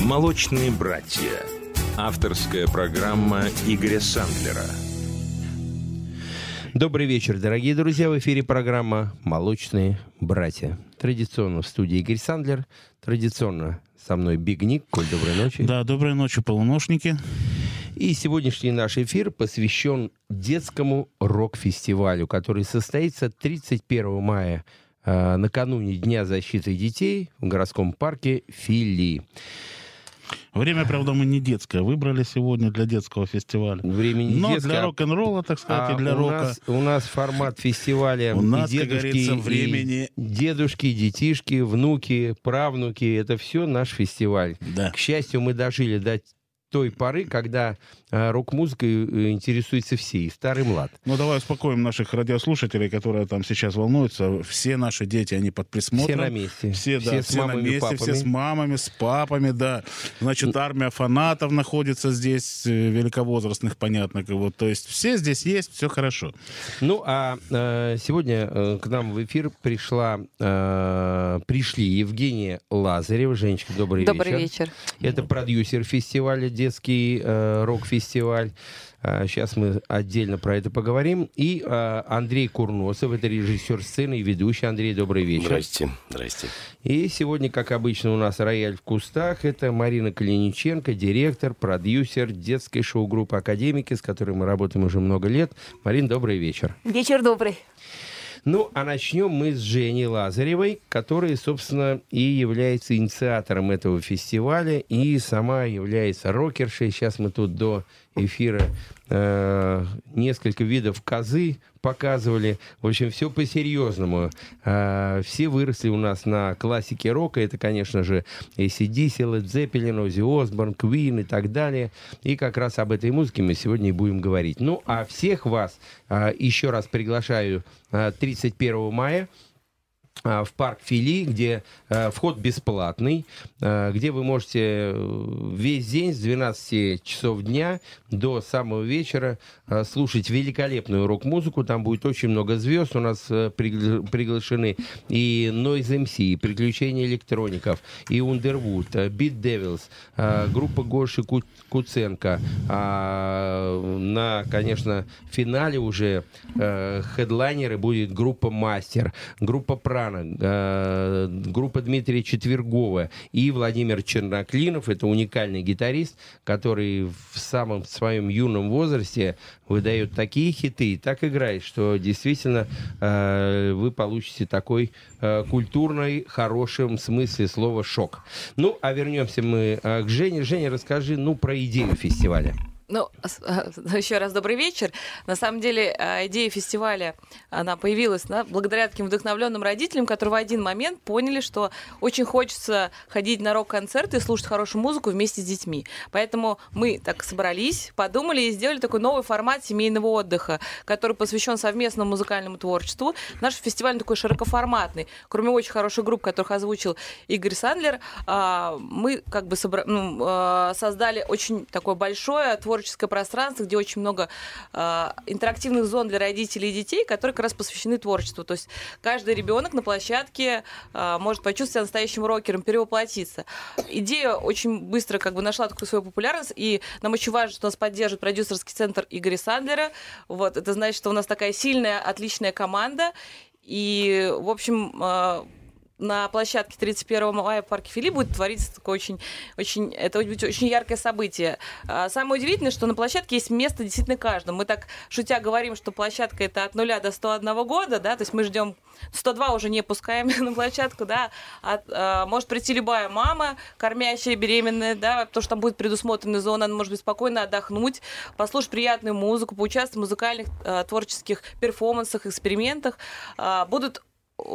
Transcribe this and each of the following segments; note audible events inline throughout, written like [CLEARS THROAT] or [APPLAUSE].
«Молочные братья». Авторская программа Игоря Сандлера. Добрый вечер, дорогие друзья. В эфире программа «Молочные братья». Традиционно в студии Игорь Сандлер. Традиционно со мной Биг Ник. Коль, доброй ночи. Да, доброй ночи, полуношники. И сегодняшний наш эфир посвящен детскому рок-фестивалю, который состоится 31 мая э, накануне Дня защиты детей в городском парке Фили. Время, правда, мы не детское выбрали сегодня для детского фестиваля. Время не Но детское, для а- рок-н-ролла, так сказать, а и для у рока. Нас, у нас формат фестиваля У нас, и как дедушки, говорится, и времени- дедушки, детишки, внуки, правнуки. Это все наш фестиваль. Да. К счастью, мы дожили до той поры, когда э, рок-музыкой э, интересуются все, и старый, и млад. Ну, давай успокоим наших радиослушателей, которые там сейчас волнуются. Все наши дети, они под присмотром. Все на месте. Все, да, с все на мамами, месте, все папами. с мамами, с папами, да. Значит, армия фанатов находится здесь, э, великовозрастных, понятно. Вот, то есть все здесь есть, все хорошо. Ну, а э, сегодня э, к нам в эфир пришла, э, пришли Евгения Лазарева. Женечка, добрый, Добрый вечер. вечер. Это продюсер фестиваля, детский э, рок-фестиваль. Сейчас мы отдельно про это поговорим. И э, Андрей Курносов, это режиссер сцены и ведущий. Андрей, добрый вечер. Здрасте, здрасте. И сегодня, как обычно, у нас рояль в кустах. Это Марина Калиниченко, директор, продюсер детской шоу-группы «Академики», с которой мы работаем уже много лет. Марин, добрый вечер. Вечер добрый. Ну, а начнем мы с Женей Лазаревой, которая, собственно, и является инициатором этого фестиваля, и сама является рокершей. Сейчас мы тут до эфира э, несколько видов козы показывали. В общем, все по-серьезному. Э, все выросли у нас на классике рока. Это, конечно же, ACDC, Led Zeppelin, Ozzy Осборн, Queen и так далее. И как раз об этой музыке мы сегодня и будем говорить. Ну, а всех вас э, еще раз приглашаю э, 31 мая а, в парк Фили, где э, вход бесплатный, э, где вы можете э, весь день с 12 часов дня до самого вечера э, слушать великолепную рок-музыку. Там будет очень много звезд. У нас э, пригла- приглашены и Noise MC, и Приключения электроников, и Underwood, э, Beat Devils, э, группа Гоши Ку- Куценко. А, на, конечно, финале уже э, хедлайнеры будет группа Мастер, группа Прана, э, группа Дмитрия Четвергова и Владимир Черноклинов. Это уникальный гитарист, который в самом своем юном возрасте выдает такие хиты и так играет, что действительно э, вы получите такой э, культурный, хорошем смысле слова шок. Ну, а вернемся мы к Жене. Женя, расскажи, ну, про идею фестиваля. Ну, а, [LAUGHS] еще раз добрый вечер. На самом деле, а, идея фестиваля, она появилась да, благодаря таким вдохновленным родителям, которые в один момент поняли, что очень хочется ходить на рок-концерты и слушать хорошую музыку вместе с детьми. Поэтому мы так собрались, подумали и сделали такой новый формат семейного отдыха, который посвящен совместному музыкальному творчеству. Наш фестиваль такой широкоформатный. Кроме очень хороших групп, которых озвучил Игорь Сандлер, а, мы как бы собра- ну, а, создали очень такое большое творческое пространство, где очень много а, интерактивных зон для родителей и детей, которые как раз посвящены творчеству. То есть каждый ребенок на площадке а, может почувствовать себя настоящим рокером, перевоплотиться. Идея очень быстро как бы нашла такую свою популярность, и нам очень важно, что нас поддерживает продюсерский центр Игоря Сандлера. Вот, это значит, что у нас такая сильная, отличная команда. И, в общем, а, на площадке 31 мая в парке Фили будет твориться такое очень, очень, это будет очень яркое событие. А, Самое удивительное, что на площадке есть место действительно каждому. Мы так шутя говорим, что площадка это от нуля до 101 года, да, то есть мы ждем 102 уже не пускаем [LAUGHS] на площадку, да, От, а, может прийти любая мама, кормящая, беременная, да, потому что там будет предусмотрена зона, она может быть спокойно отдохнуть, послушать приятную музыку, поучаствовать в музыкальных а, творческих перформансах, экспериментах. А, Будут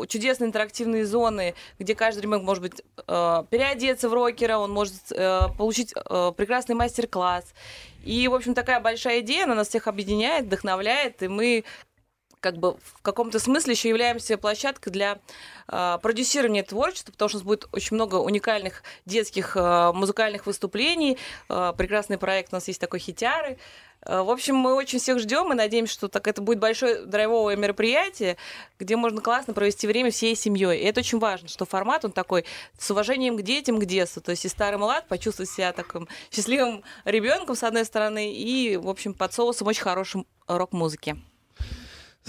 чудесные интерактивные зоны, где каждый ребенок может быть э, переодеться в рокера, он может э, получить э, прекрасный мастер-класс. И, в общем, такая большая идея, она нас всех объединяет, вдохновляет, и мы как бы в каком-то смысле еще являемся площадкой для э, продюсирования творчества, потому что у нас будет очень много уникальных детских э, музыкальных выступлений. Э, прекрасный проект у нас есть такой «Хитяры». В общем, мы очень всех ждем и надеемся, что так это будет большое драйвовое мероприятие, где можно классно провести время всей семьей. И это очень важно, что формат он такой с уважением к детям, к детству. То есть и старый млад почувствовать себя таким счастливым ребенком, с одной стороны, и, в общем, под соусом очень хорошим рок-музыки.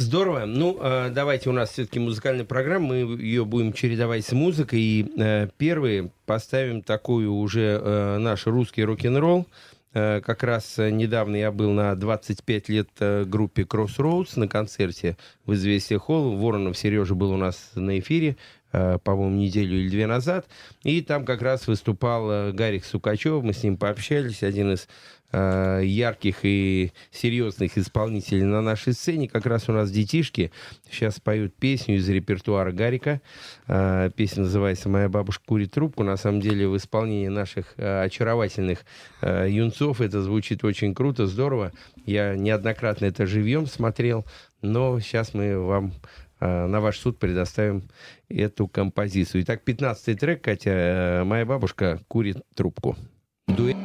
Здорово. Ну, э, давайте у нас все-таки музыкальная программа, мы ее будем чередовать с музыкой. И э, первые поставим такую уже э, наш русский рок-н-ролл. Как раз недавно я был на 25 лет группе Crossroads на концерте в Известия Холл. Воронов Сережа был у нас на эфире, по-моему, неделю или две назад. И там как раз выступал Гарик Сукачев. Мы с ним пообщались. Один из Э, ярких и серьезных исполнителей на нашей сцене. Как раз у нас детишки сейчас поют песню из репертуара Гарика. Э, песня называется «Моя бабушка курит трубку». На самом деле в исполнении наших э, очаровательных юнцов это звучит очень круто, здорово. Я неоднократно это живьем смотрел, но сейчас мы вам на ваш суд предоставим эту композицию. Итак, 15-й трек, Катя, «Моя бабушка курит трубку». Дуэт.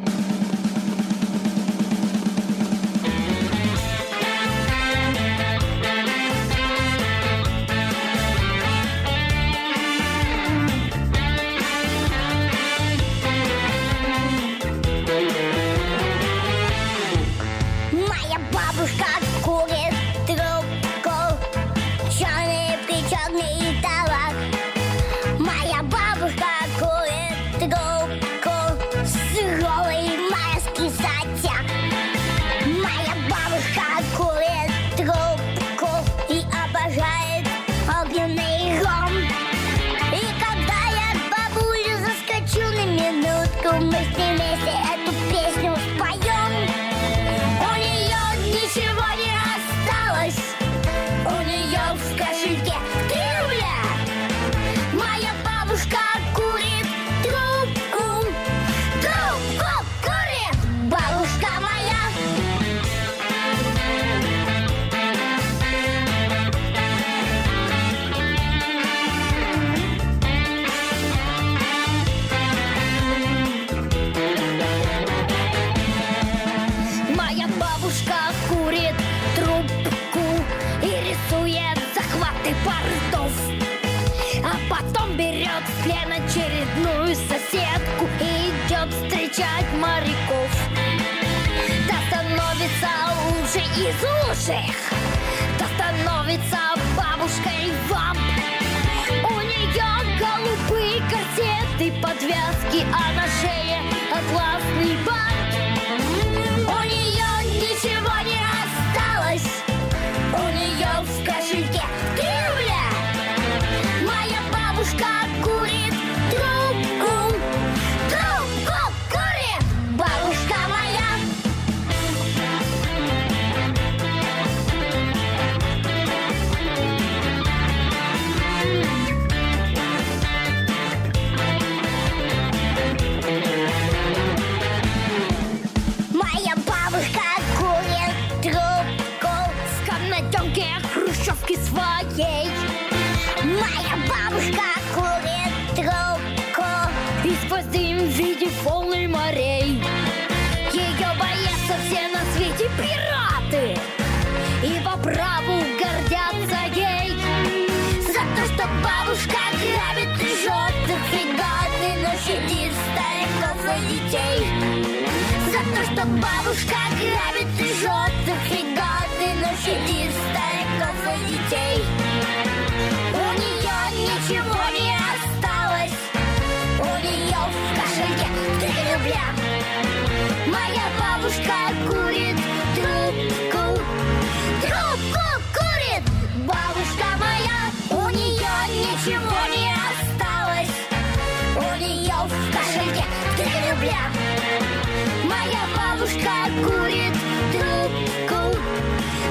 Курит трубку,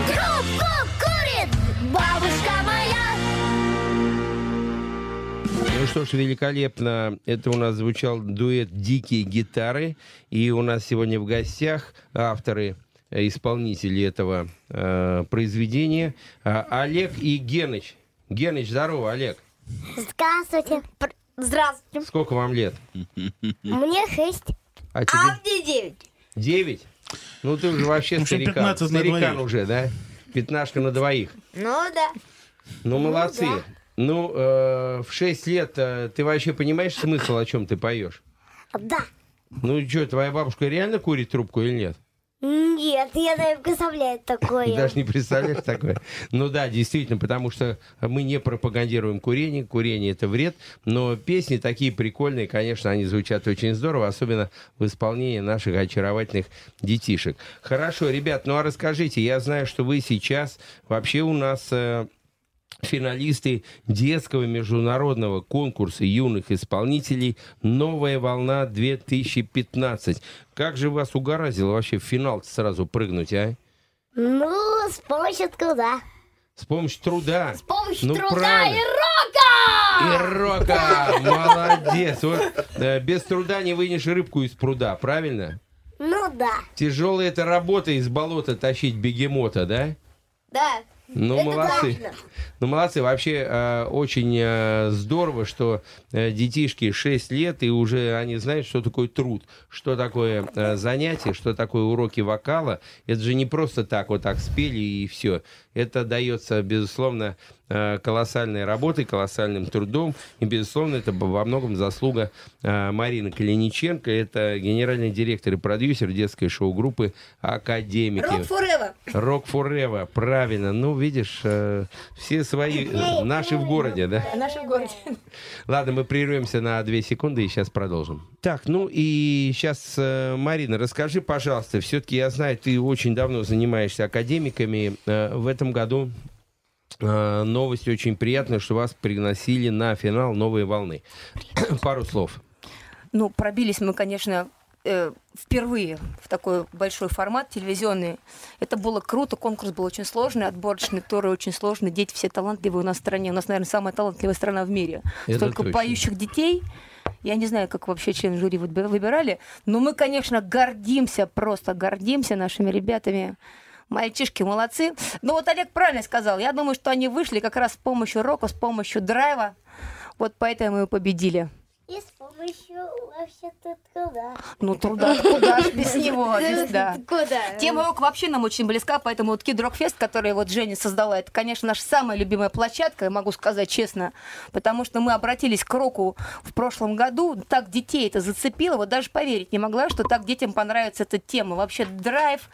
трубку курит. Бабушка моя. Ну что ж, великолепно. Это у нас звучал дуэт «Дикие гитары». И у нас сегодня в гостях авторы э, исполнители этого э, произведения. А, Олег и Геныч. Геныч, здорово, Олег. Здравствуйте. Здравствуйте. Сколько вам лет? Мне шесть. А тебе мне девять. девять? Ну ты уже вообще общем, старикан. 15 на Старикан двоих. уже, да? Пятнашка на двоих. Ну да. Ну, молодцы. да. Ну, э, в 6 лет э, ты вообще понимаешь смысл, о чем ты поешь? Да. Ну, что, твоя бабушка реально курит трубку или нет? Нет, я даже представляю такое. Даже не представляешь такое. Ну да, действительно, потому что мы не пропагандируем курение. Курение это вред. Но песни такие прикольные, конечно, они звучат очень здорово, особенно в исполнении наших очаровательных детишек. Хорошо, ребят, ну а расскажите, я знаю, что вы сейчас вообще у нас э, финалисты детского международного конкурса юных исполнителей «Новая волна 2015». Как же вас угораздило вообще в финал сразу прыгнуть, а? Ну, с помощью труда. С помощью труда. С помощью Ну, труда правильно. и рока! И рока! Молодец! Вот, э, без труда не вынешь рыбку из пруда, правильно? Ну да. Тяжелая это работа из болота тащить бегемота, да? Да. Ну, Это молодцы. важно. Ну, молодцы. Вообще, э, очень э, здорово, что э, детишки 6 лет, и уже они знают, что такое труд, что такое э, занятие, что такое уроки вокала. Это же не просто так вот так спели и все. Это дается, безусловно, колоссальной работой, колоссальным трудом. И, безусловно, это во многом заслуга э, Марины Калиниченко. Это генеральный директор и продюсер детской шоу-группы «Академики». Rock Forever. Rock Forever, правильно. Ну, видишь, э, все свои, э, наши в городе, да? В нашем городе. Ладно, мы прервемся на две секунды и сейчас продолжим. Так, ну и сейчас, э, Марина, расскажи, пожалуйста, все-таки я знаю, ты очень давно занимаешься академиками. Э, в этом году э, новость очень приятная, что вас пригласили на финал «Новой волны». [CLEARS THROAT] Пару слов. Ну, пробились мы, конечно, э, впервые в такой большой формат телевизионный. Это было круто, конкурс был очень сложный, отборочный туры очень сложный, дети все талантливые у нас в стране. У нас, наверное, самая талантливая страна в мире. Это Столько точно. поющих детей. Я не знаю, как вообще члены жюри выби- выбирали, но мы, конечно, гордимся, просто гордимся нашими ребятами. Мальчишки молодцы. Но вот Олег правильно сказал. Я думаю, что они вышли как раз с помощью рока, с помощью драйва. Вот поэтому и победили. И с помощью вообще-то труда. Ну, труда куда ж без [LAUGHS] него, без- да. Куда? Тема рок вообще нам очень близка, поэтому вот Kid Rock Fest, который вот Женя создала, это, конечно, наша самая любимая площадка, я могу сказать честно, потому что мы обратились к року в прошлом году, так детей это зацепило, вот даже поверить не могла, что так детям понравится эта тема. Вообще драйв,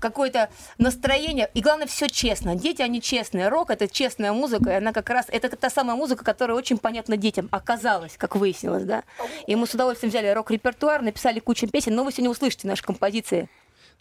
какое-то настроение. И главное, все честно. Дети, они честные. Рок это честная музыка, и она как раз это та самая музыка, которая очень понятна детям. Оказалось, как выяснилось, да. И мы с удовольствием взяли рок-репертуар, написали кучу песен, но вы сегодня услышите наши композиции.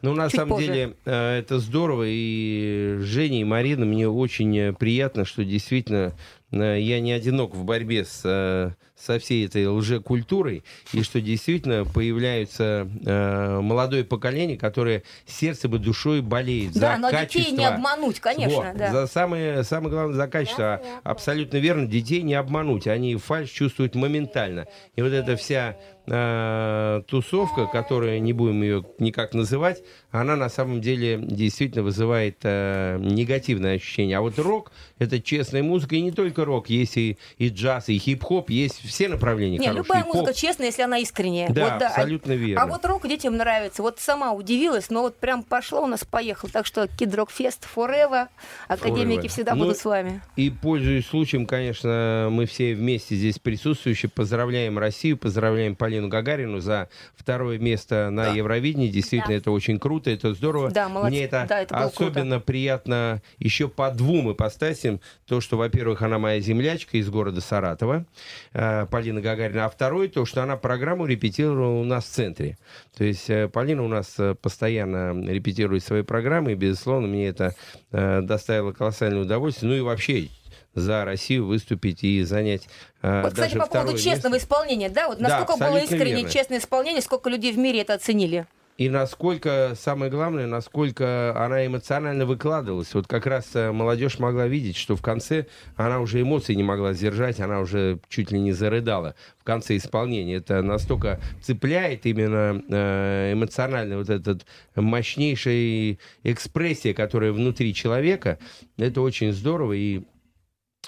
Ну, на Чуть самом позже. деле, э, это здорово. И Женя и Марина, мне очень приятно, что действительно я не одинок в борьбе с, э, со всей этой лжекультурой, и что действительно появляются э, молодое поколение, которое сердцем и душой болеет Да, за но качество. детей не обмануть, конечно, Вот, да. За самое, самое главное, за качество. Абсолютно верно, детей не обмануть. Они фальш чувствуют моментально. И вот эта вся э, тусовка, которая, не будем ее никак называть, она на самом деле действительно вызывает э, негативное ощущение. А вот рок — это честная музыка, и не только рок. Есть и, и джаз, и хип-хоп, есть все направления Не, хорошие. любая музыка честная, если она искренняя. Да, Вот А- абсолютно верно. А вот рок детям нравится. Вот сама удивилась, но вот прям пошло у нас, поехал. Так что Kid Rock Fest Forever. Академики Forever. всегда Ну, будут с вами. И, пользуясь случаем, конечно, мы все вместе здесь присутствующие поздравляем Россию, поздравляем Полину Гагарину за второе место на Евровидении. Действительно, это очень круто, это здорово. Да, молодцы. Мне это, Да, это особенно приятно еще по двум ипостасям. То, что, во-первых, она моя землячка из города Саратова, э, Полина Гагарина. А второе, то, что она программу репетировала у нас в центре. То есть э, Полина у нас э, постоянно репетирует свои программы, и, безусловно, мне это доставило колоссальное удовольствие. Ну и вообще за Россию выступить и занять э, Вот, кстати, по поводу честного место. исполнения, да, вот Да, насколько было абсолютно искренне верно. честное исполнение, сколько людей в мире это оценили? и насколько, самое главное, насколько она эмоционально выкладывалась. Вот как раз э, молодежь могла видеть, что в конце она уже эмоций не могла сдержать, она уже чуть ли не зарыдала в конце исполнения. Это настолько цепляет именно э, эмоционально вот этот мощнейшая экспрессия, которая внутри человека. Это очень здорово и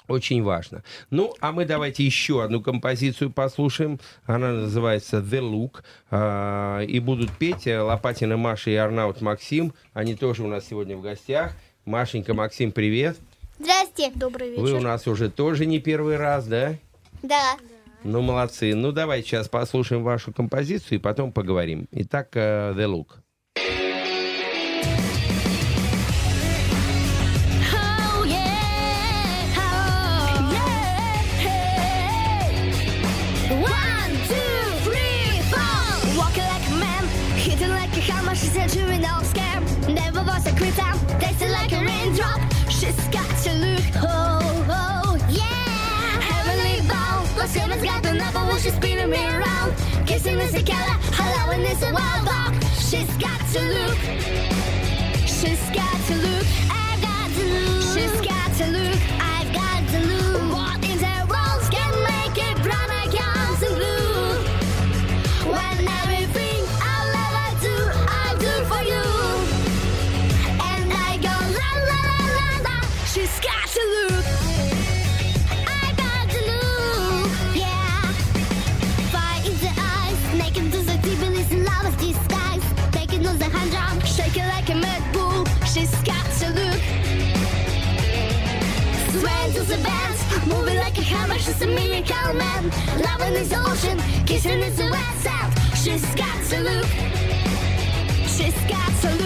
очень важно. Ну, а мы давайте еще одну композицию послушаем. Она называется The Look. А, и будут петь э, Лопатина Маша и Арнаут Максим. Они тоже у нас сегодня в гостях. Машенька, Максим, привет. Здрасте. Добрый Вы у нас уже тоже не первый раз, да? Да. Ну, молодцы. Ну, давайте сейчас послушаем вашу композицию и потом поговорим. Итак, э, The Look. A hammer. She said she was no scam. Never was a quitter, tasting like a raindrop. She's got to look, oh oh yeah. Heavenly bound, Los Heaven's got the number when she's spinning me around. Kissing is a killer, hello and it's a wild dog. She's got to look. She's got to look. Kabaşısı minik man. Loving is ocean Kissing is the west south She's got to look She's got to look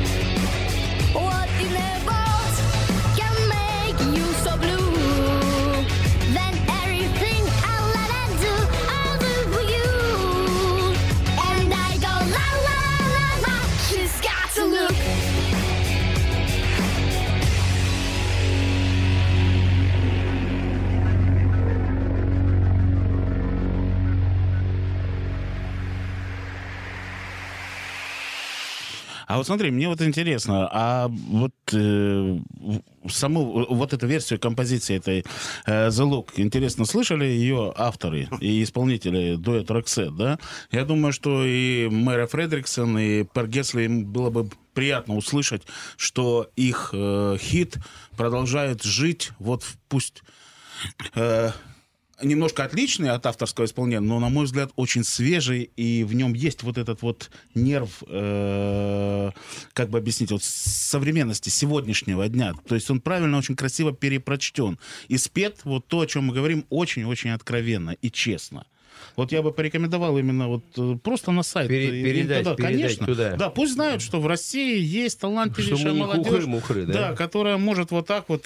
А вот смотри, мне вот интересно, а вот э, саму вот эту версию композиции этой э, The Look, интересно, слышали ее авторы и исполнители дуэт Роксет, да? Я думаю, что и Мэра Фредриксон, и Пер Гесли им было бы приятно услышать, что их э, хит продолжает жить, вот пусть э, немножко отличный от авторского исполнения, но, на мой взгляд, очень свежий, и в нем есть вот этот вот нерв, э, как бы объяснить, вот современности сегодняшнего дня. То есть он правильно, очень красиво перепрочтен. И спет, вот то, о чем мы говорим, очень-очень откровенно и честно. Вот я бы порекомендовал именно вот э, просто на сайт. Пере- передать- туда, передать конечно. туда. Да, пусть знают, что в России есть [LAUGHS] талантливейшая молодежь. хухры-мухры, да? Да, которая может вот так вот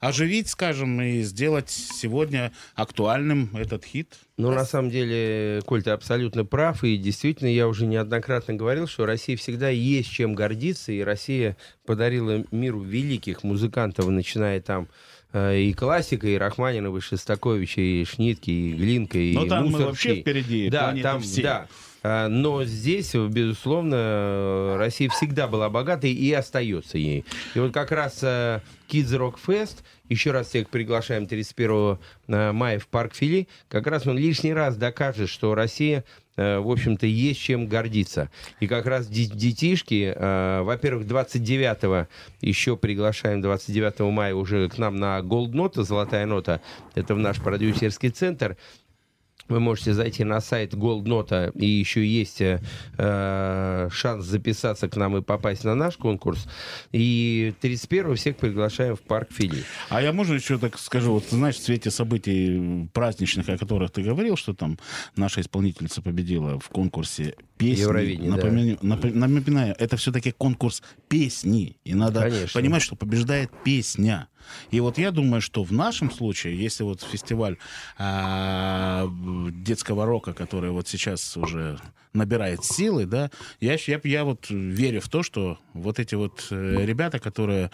оживить, скажем, и сделать сегодня актуальным этот хит. Ну, на самом деле, Коль, ты абсолютно прав. И действительно, я уже неоднократно говорил, что Россия всегда есть чем гордиться. И Россия подарила миру великих музыкантов, начиная там э, и классика, и Рахманинова, и Шостаковича, и Шнитки, и Глинка, и Но там мы Мусоргский. вообще впереди Да, там, всей. да. А, Но здесь, безусловно, Россия всегда была богатой и остается ей. И вот как раз э, Kids Rock Fest, еще раз всех приглашаем 31 э, мая в парк Фили, как раз он лишний раз докажет, что Россия э, в общем-то, есть чем гордиться. И как раз де- детишки, во-первых, 29 еще приглашаем 29 мая уже к нам на Gold Нота, Золотая нота, это в наш продюсерский центр, Вы можете зайти на сайт Goldnota, и еще есть э, э, шанс записаться к нам и попасть на наш конкурс. И 31 всех приглашаем в парк Фили. А я можно еще так скажу, вот знаешь, в свете событий праздничных, о которых ты говорил, что там наша исполнительница победила в конкурсе песни. Евровидение, да. Напоминаю, напо- напоминаю, это все-таки конкурс песни. И надо Конечно. понимать, что побеждает песня. И вот я думаю, что в нашем случае, если вот фестиваль а, детского рока, который вот сейчас уже набирает силы, да, я, я, я вот верю в то, что вот эти вот э, ребята, которые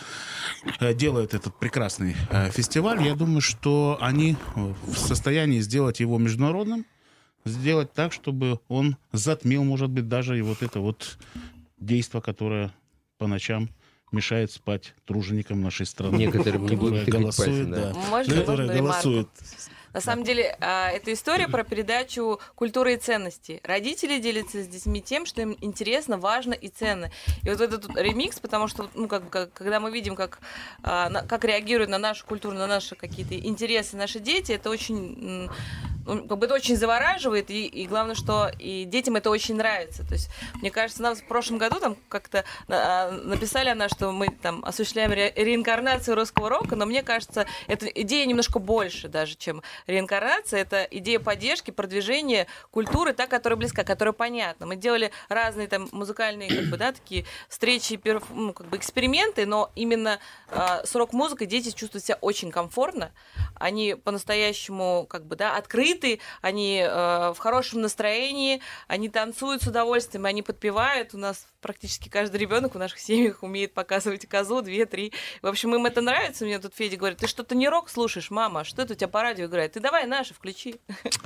э, делают этот прекрасный э, фестиваль, я думаю, что они в состоянии сделать его международным, сделать так, чтобы он затмил, может быть, даже и вот это вот действо, которое по ночам мешает спать труженикам нашей страны. Некоторым не будут голосуют, пальцем, да. да. Можно, которые ремарку? На самом деле, а, это история про передачу культуры и ценностей. Родители делятся с детьми тем, что им интересно, важно и ценно. И вот этот ремикс, потому что, ну, как как- когда мы видим, как, а, как реагируют на нашу культуру, на наши какие-то интересы наши дети, это очень, как бы это очень завораживает, и, и главное, что и детям это очень нравится. То есть, мне кажется, нам в прошлом году там как-то а, написали она, что мы там осуществляем ре- реинкарнацию русского рока, но мне кажется, эта идея немножко больше даже, чем реинкарнация. Это идея поддержки, продвижения культуры, та, которая близка, которая понятна. Мы делали разные там музыкальные, как бы, да, такие встречи, ну, как бы эксперименты, но именно а, с рок-музыкой дети чувствуют себя очень комфортно. Они по-настоящему, как бы, да, открыты, они э, в хорошем настроении, они танцуют с удовольствием, они подпевают. У нас практически каждый ребенок в наших семьях умеет показывать козу, две, три. В общем, им это нравится. Мне тут Федя говорит, ты что-то не рок слушаешь, мама, что это у тебя по радио играет? Ты давай наши включи.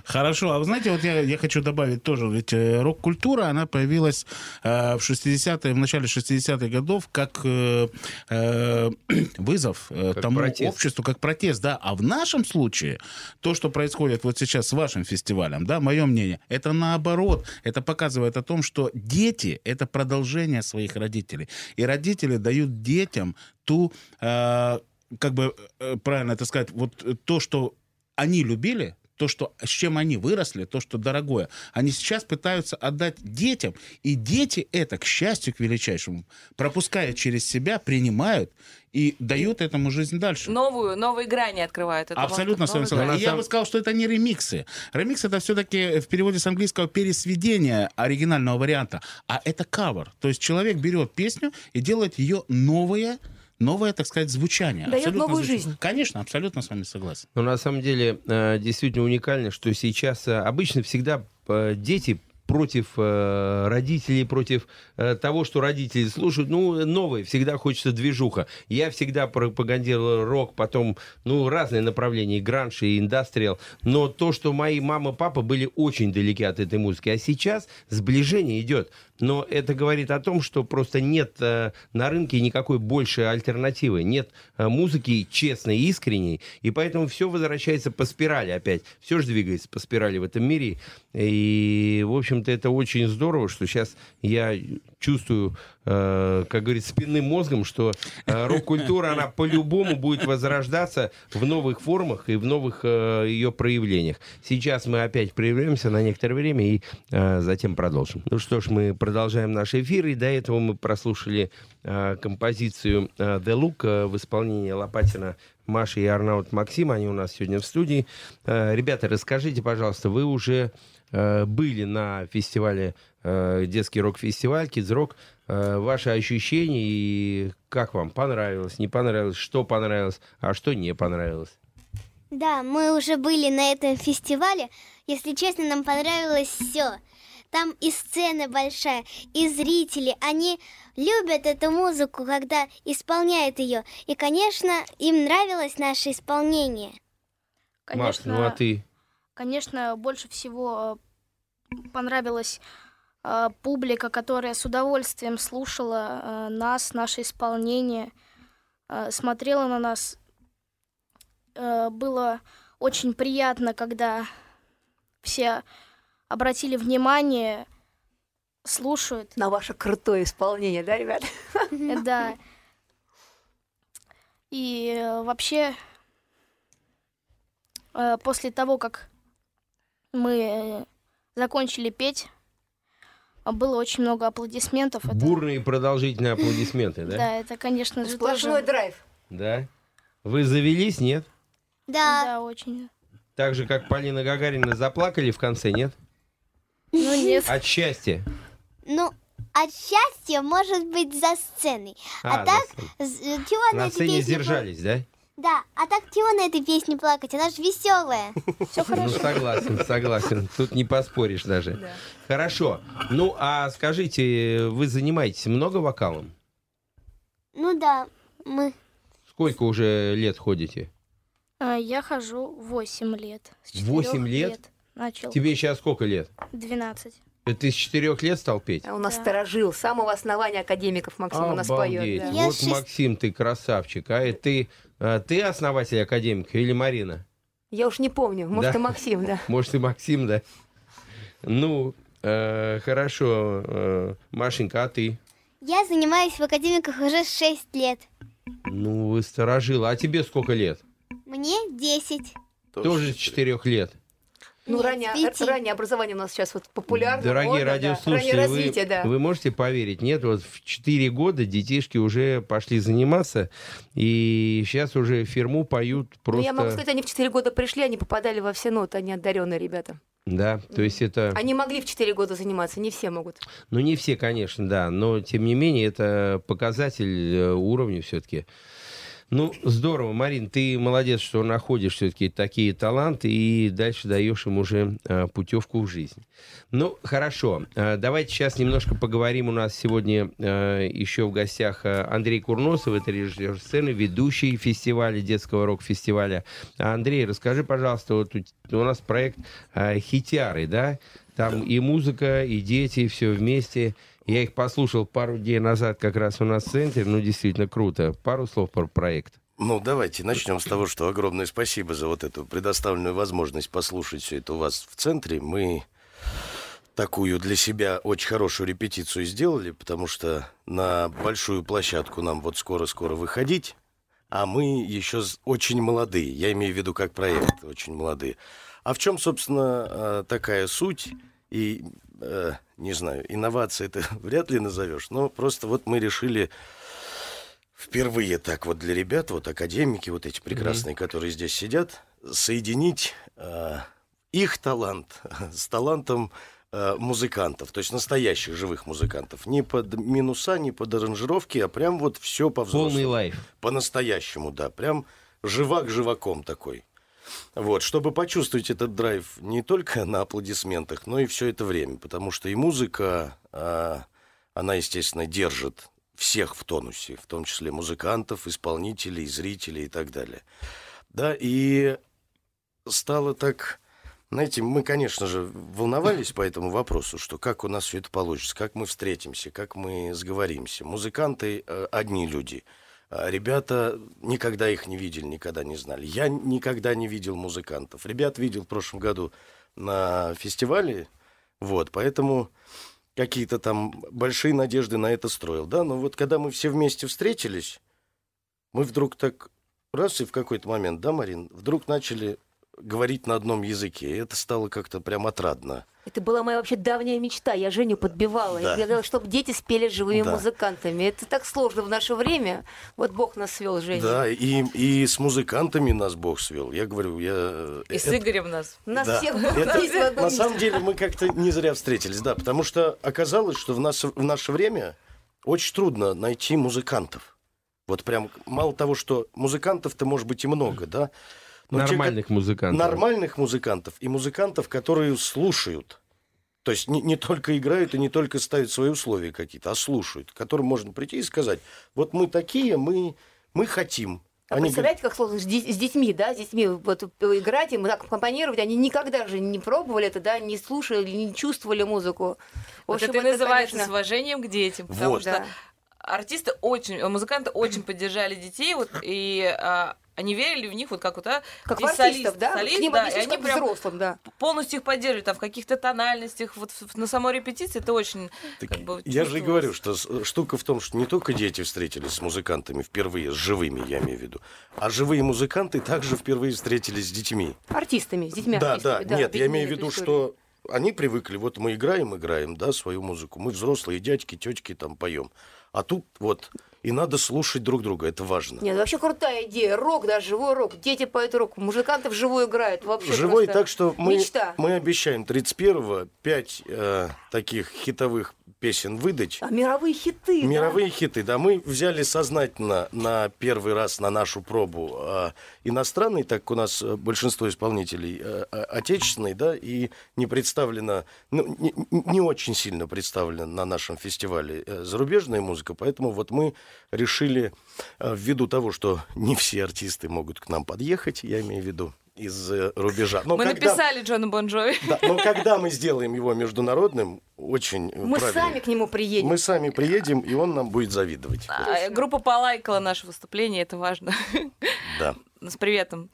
Хорошо, а вы знаете, вот я, я хочу добавить тоже, ведь э, рок-культура, она появилась э, в 60-е, в начале 60-х годов как э, э, [CLEARS THROAT] вызов э, Как тому протест. обществу, как протест, да. А в нашем случае то, что происходит вот сейчас с вашим фестивалем, да, мое мнение, это наоборот, это показывает о том, что дети — это продолжение своих родителей. И родители дают детям ту, э, как бы э, правильно это сказать, вот то, что они любили, то, что, с чем они выросли, то, что дорогое, они сейчас пытаются отдать детям, и дети это, к счастью, к величайшему, пропуская через себя, принимают и дают этому жизнь дальше. Новую, новые грани открывают. Это Абсолютно с вами согласен. Я бы сказал, что это не ремиксы. Ремикс это все-таки в переводе с английского пересведение оригинального варианта, а это кавер. То есть человек берет песню и делает ее новое, новое, так сказать, звучание. Дает Абсолютно новую звучание. жизнь. Конечно, абсолютно с вами согласен. Но на самом деле э, действительно уникально, что сейчас э, обычно всегда э, дети против э, родителей, против э, того, что родители слушают. Ну, новое, всегда хочется движуха. Я всегда пропагандировал рок, потом, ну, разные направления, и гранж, и индастриал. Но то, что мои мама и папа были очень далеки от этой музыки. А сейчас сближение идет. Но это говорит о том, что просто нет э, на рынке никакой большей альтернативы. Нет э, музыки честной, искренней. И поэтому все возвращается по спирали опять. Все же двигается по спирали в этом мире. И, в общем-то, это очень здорово, что сейчас я чувствую, э, как говорится, спинным мозгом, что э, рок-культура, она по-любому будет возрождаться в новых формах и в новых э, ее проявлениях. Сейчас мы опять проявляемся на некоторое время и э, затем продолжим. Ну что ж, мы продолжаем наш эфир, и до этого мы прослушали э, композицию э, «The Look» э, в исполнении Лопатина Маши и Арнаут Максима. Они у нас сегодня в студии. Э, ребята, расскажите, пожалуйста, вы уже были на фестивале, э, детский рок-фестиваль, Rock. Э, ваши ощущения и как вам? Понравилось, не понравилось? Что понравилось, а что не понравилось? Да, мы уже были на этом фестивале. Если честно, нам понравилось все. Там и сцена большая, и зрители. Они любят эту музыку, когда исполняют ее. И, конечно, им нравилось наше исполнение. Маш, Конечно, ну а ты? Конечно, больше всего э, понравилась э, публика, которая с удовольствием слушала э, нас, наше исполнение, смотрела на нас. Было очень приятно, когда все обратили внимание, слушают. На ваше крутое исполнение, да, ребят? Да. И вообще, после того, как мы э, закончили петь. А Было очень много аплодисментов. Это- Бурные продолжительные аплодисменты, да? Да, это, конечно же, Сплошной драйв. Да. Вы завелись, нет? Да, Да, очень. Так же, как Полина Гагарина, заплакали в конце, нет? Ну, нет. От счастья. ну, от счастья может быть за сценой. А, А, так, на з- э, чего на, сцене песне сдержались, да? Да, а так чего на этой песне плакать? Она же веселая. [LAUGHS] Все Ну, хорошо. согласен, согласен. Тут не поспоришь даже. Хорошо. Ну, а скажите, вы занимаетесь много вокалом? Ну да, мы... Сколько уже лет ходите? А, Я хожу 8 лет. С Восемь четырёх лет? Начал. Тебе сейчас сколько лет? 12. Ты с четырех лет стал петь? А у нас Да. сторожил самого основания академиков Максим у нас Обалдеть. поет. да. Вот, шесть- Максим, ты красавчик. А ты, а, ты основатель академика или Марина? Я уж не помню, может, Да. и Максим, да. [LAUGHS] Может, и Максим, да? Ну, э, хорошо. э, Машенька, а ты? Я занимаюсь в академиках уже 6 лет. Ну, вы сторожила. А тебе сколько лет? Мне 10. Тоже с четырех лет. Ну, Нет, раннее, образование у нас сейчас вот популярно. Дорогие модно, да. радиослушатели, Раннее вы, развитие, да. вы можете поверить? Нет, вот в 4 года детишки уже пошли заниматься, и сейчас уже фирму поют Ну, просто... я могу сказать, они в 4 года пришли, они попадали во все ноты, они одаренные ребята. Да, то есть это... Они могли в 4 года заниматься, не все могут. Ну, не все, конечно, да, но тем не менее это показатель э, уровня все-таки. Ну, здорово, Марин, ты молодец, что находишь все-таки такие таланты и дальше даешь им уже э, путевку в жизнь. Ну, хорошо, э, давайте сейчас немножко поговорим. У нас сегодня э, еще в гостях Андрей Курносов, это режиссер сцены, ведущий фестиваля, детского рок-фестиваля. А, Андрей, расскажи, пожалуйста, вот у, у нас проект э, «Хитяры», да? Там и музыка, и дети, все вместе. Я их послушал пару дней назад как раз у нас в центре. Ну, действительно круто. Пару слов про проект. Ну, давайте начнем с того, что огромное спасибо за вот эту предоставленную возможность послушать все это у вас в центре. Мы такую для себя очень хорошую репетицию сделали, потому что на большую площадку нам вот скоро-скоро выходить, а мы еще очень молодые. Я имею в виду как проект, очень молодые. А в чем, собственно, э, такая суть? И, э, не знаю, инновация это [LAUGHS] вряд ли назовешь, но просто вот мы решили впервые так вот для ребят, вот академики, вот эти прекрасные, которые здесь сидят, соединить э, их талант [LAUGHS] с талантом э, музыкантов, то есть настоящих живых музыкантов. Не под минуса, не под аранжировки, а прям вот все по Полный взрослому. лайф. По-настоящему, да. Прям живак живаком такой. Вот, чтобы почувствовать этот драйв не только на аплодисментах, но и все это время. Потому что и музыка, а, она, естественно, держит всех в тонусе, в том числе музыкантов, исполнителей, зрителей и так далее. Да, и стало так... Знаете, мы, конечно же, волновались по этому вопросу, что как у нас все это получится, как мы встретимся, как мы сговоримся. Музыканты э, одни люди, ребята никогда их не видели, никогда не знали. Я никогда не видел музыкантов. Ребят видел в прошлом году на фестивале, вот, поэтому какие-то там большие надежды на это строил, да, но вот когда мы все вместе встретились, мы вдруг так раз и в какой-то момент, да, Марин, вдруг начали говорить на одном языке. И это стало как-то прям отрадно. Это была моя вообще давняя мечта. Я Женю подбивала. Да. Я говорила, чтобы дети спели живыми Да. музыкантами. Это так сложно в наше время. Вот Бог нас свел, Женя. Да, и, и с музыкантами нас Бог свел. Я говорю, я... И с это- Игорем нас. Нас Да. всех Это в одном на самом деле мы как-то не зря встретились, да, потому что оказалось, что в, нас, в наше время очень трудно найти музыкантов. Вот прям мало того, что музыкантов-то может быть и много, да. Нормальных музыкантов. нормальных музыкантов и музыкантов, которые слушают. То есть не, не только играют и не только ставят свои условия какие-то, а слушают, к которым можно прийти и сказать, вот мы такие, мы, мы хотим. А Они представляете, как сложно с, де- с детьми, да, с детьми вот играть, им так аккомпанировать, они никогда же не пробовали это, да, не слушали, не чувствовали музыку. В Вот общем, это и называется конечно, с уважением к детям, потому Вот. что да. артисты очень, музыканты очень поддержали детей, вот, и а, они верили в них, вот как вот, а, Как артистов, солист, да? солист, К ним да, и они как прям взрослым, да. полностью их поддерживали, там, в каких-то тональностях, вот в- на самой репетиции это очень, Так как бы, я же и говорю, что с- штука в том, что не только дети встретились с музыкантами впервые, с живыми, я имею в виду, а живые музыканты также впервые встретились с детьми. Артистами, с детьми Да, артистами. да, нет, я имею в виду, историю. что они привыкли, вот мы играем, играем, да, свою музыку, мы взрослые дядьки, тетки там поем, а тут вот и надо слушать друг друга, это важно. Нет, вообще крутая идея. Рок, да, живой рок. Дети поют рок. Музыканты вживую играют. Вообще Живой, так что мы, Мечта. мы обещаем 31-го 5 таких хитовых песен выдать. А мировые хиты, да? Мировые хиты, да. Мы взяли сознательно на первый раз на нашу пробу а, иностранные, так как у нас э, большинство исполнителей э, отечественные, да, и не представлено, ну, не, не очень сильно представлена на нашем фестивале э, зарубежная музыка, поэтому вот мы решили, э, ввиду того, что не все артисты могут к нам подъехать, я имею в виду, из э, рубежа. Но Мы когда- написали Джону Бон Джови. да, но когда мы сделаем его международным, очень э, Мы правильно. сами к нему приедем. Мы сами приедем, и он нам будет завидовать. А, Группа полайкала наше выступление, это важно. Да. С приветом.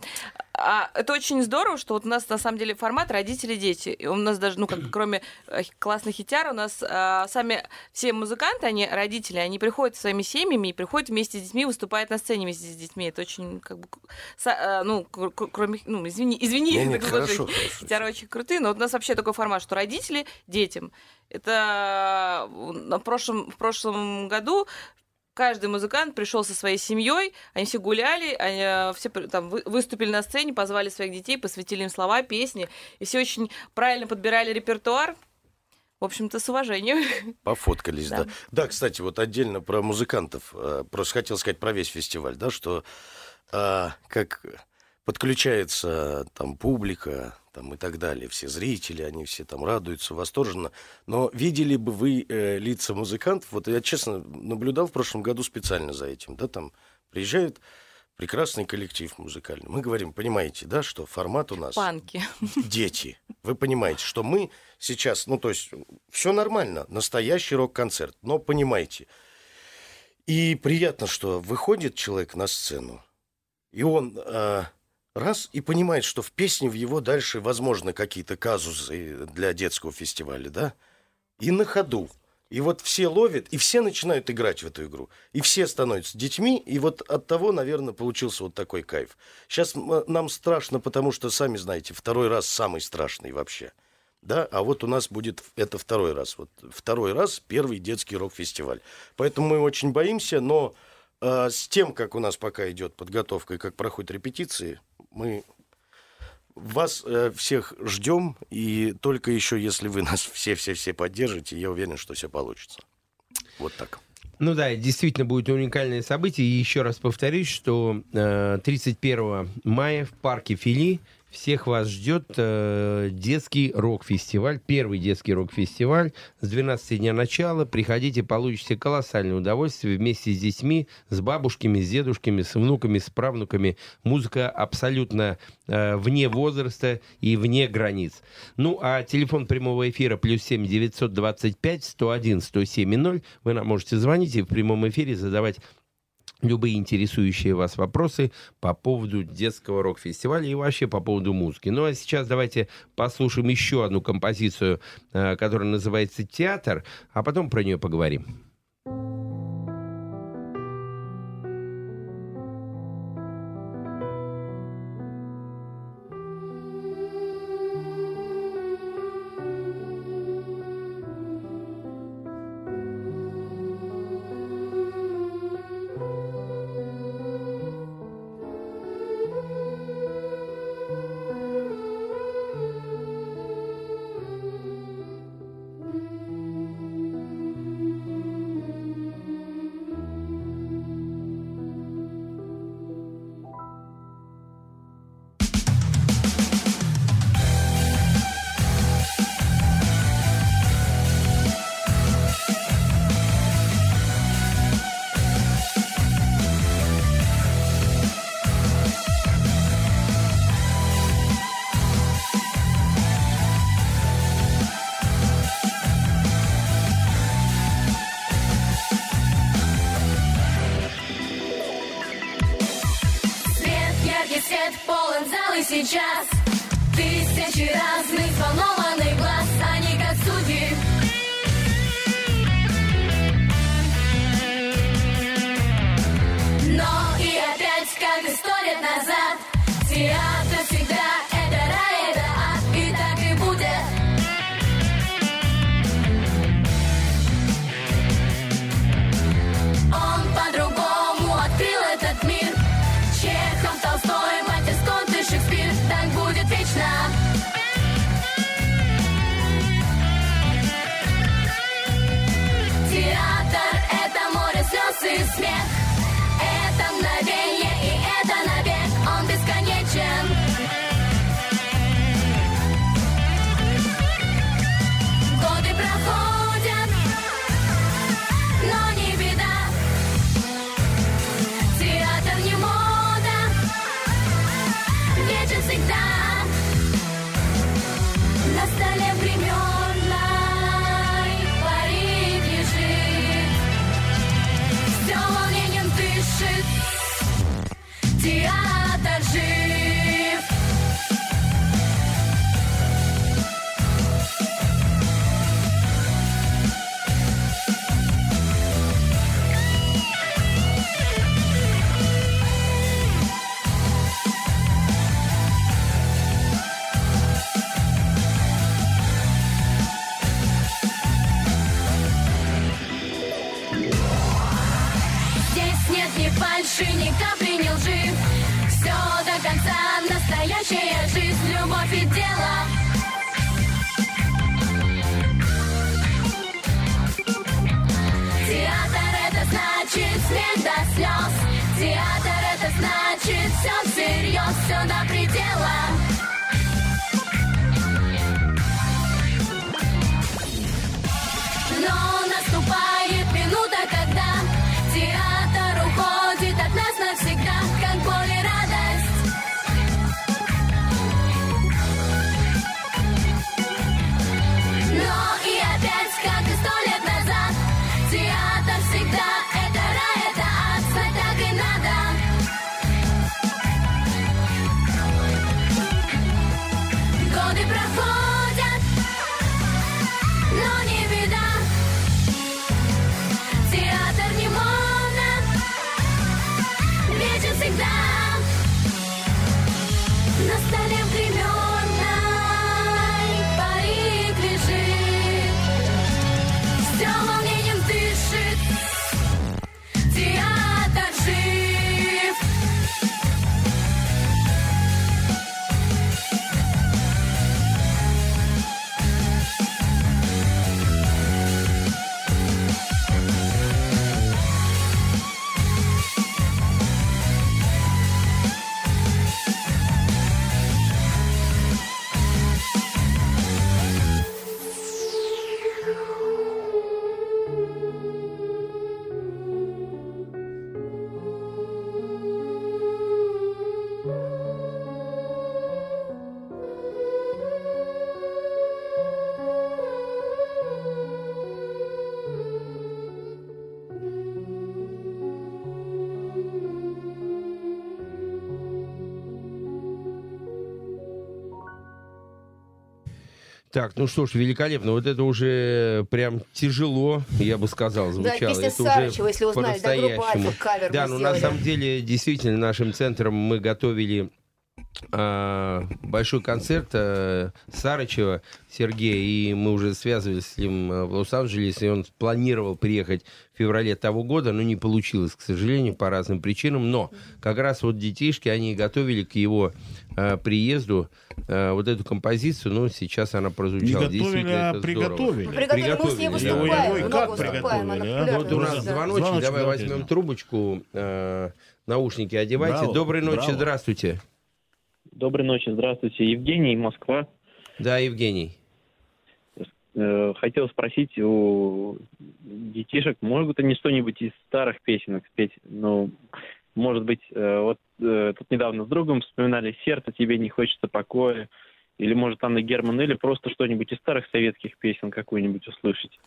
А это очень здорово, что вот у нас на самом деле формат родители-дети. И у нас даже, ну, как [CLEARS THROAT] кроме э, классных хитяр, у нас а, сами все музыканты, они родители, они приходят со своими семьями и приходят вместе с детьми, выступают на сцене вместе с детьми. Это очень, как бы, са- а, ну, кр- кр- кроме, ну, извини, извини, Не, не, хорошо, [LAUGHS] хорошо. Хитяры очень крутые, но вот у нас вообще такой формат, что родители детям. Это э, на прошлом, в прошлом году каждый музыкант пришел со своей семьей, они все гуляли, они э, все там вы- выступили на сцене, позвали своих детей, посвятили им слова, песни, и все очень правильно подбирали репертуар. В общем-то, с уважением. [LAUGHS] Пофоткались, да. Да. да. кстати, вот отдельно про музыкантов. э, Просто хотел сказать про весь фестиваль, да, что а, как подключается там публика там, и так далее, все зрители, они все там радуются восторженно. Но видели бы вы э, лица музыкантов? Вот я, честно, наблюдал в прошлом году специально за этим, да, там приезжает прекрасный коллектив музыкальный. Мы говорим, понимаете, да, что формат у нас Панки. дети. Вы понимаете, что мы сейчас, ну, то есть, все нормально, настоящий рок-концерт, но понимаете. И приятно, что выходит человек на сцену, и он э, раз и понимает, что в песне в его дальше возможны какие-то казусы для детского фестиваля, да, и на ходу. И вот все ловят, и все начинают играть в эту игру. И все становятся детьми, и вот от того, наверное, получился вот такой кайф. Сейчас нам страшно, потому что, сами знаете, второй раз самый страшный вообще. Да, а вот у нас будет это второй раз. Вот второй раз первый детский рок-фестиваль. Поэтому мы очень боимся, но э, с тем, как у нас пока идет подготовка и как проходят репетиции, мы вас э, всех ждем, и только еще если вы нас все-все-все поддержите, я уверен, что все получится. Вот так. Ну да, действительно будет уникальное событие. И еще раз повторюсь, что э, 31 мая в парке Фили всех вас ждет э, детский рок-фестиваль, первый детский рок-фестиваль с 12 дня начала. Приходите, получите колоссальное удовольствие вместе с детьми, с бабушками, с дедушками, с внуками, с правнуками. Музыка абсолютно э, вне возраста и вне границ. Ну, а телефон прямого эфира плюс 7 925 101 107 0. Вы нам можете звонить и в прямом эфире задавать любые интересующие вас вопросы по поводу детского рок-фестиваля и вообще по поводу музыки. Ну а сейчас давайте послушаем еще одну композицию, э, которая называется «Театр», а потом про нее поговорим. Thank сейчас. Тысячи разных взволнованных глаз Они как судьи. Но и опять, как и сто лет назад Театр Театр это значит все всерьез, все до предела Так, ну что ж, великолепно. Вот это уже прям тяжело, я бы сказал, звучало. песня это Сарычева, если узнали, да, группа. «Альфа» кавер Да, ну на самом деле, действительно, нашим центром мы готовили большой концерт а, Сарычева Сергея, и мы уже связывались с ним а, в Лос-Анджелесе, и он планировал приехать в феврале того года, но не получилось, к сожалению, по разным причинам. Но как раз вот детишки, они готовили к его приезду вот эту композицию, ну, сейчас она Не прозвучала. готовили, Действительно, а здорово. приготовили. Ну, Приготовили, мы с ней Приготовили, выступаем, Ой, ой, много как приготовили, а? Вот у нас звоночек, давай возьмем трубочку, э, наушники одевайте. Браво, Доброй ночи, браво. здравствуйте. Доброй ночи, здравствуйте. Евгений, Москва. Да, Евгений. Э, Хотел спросить у детишек, могут они что-нибудь из старых песенок спеть? Ну, может быть, э, вот э, тут недавно с другом вспоминали «Сердце тебе не хочется покоя», или, может, Анна Герман, или просто что-нибудь из старых советских песен какую-нибудь услышать,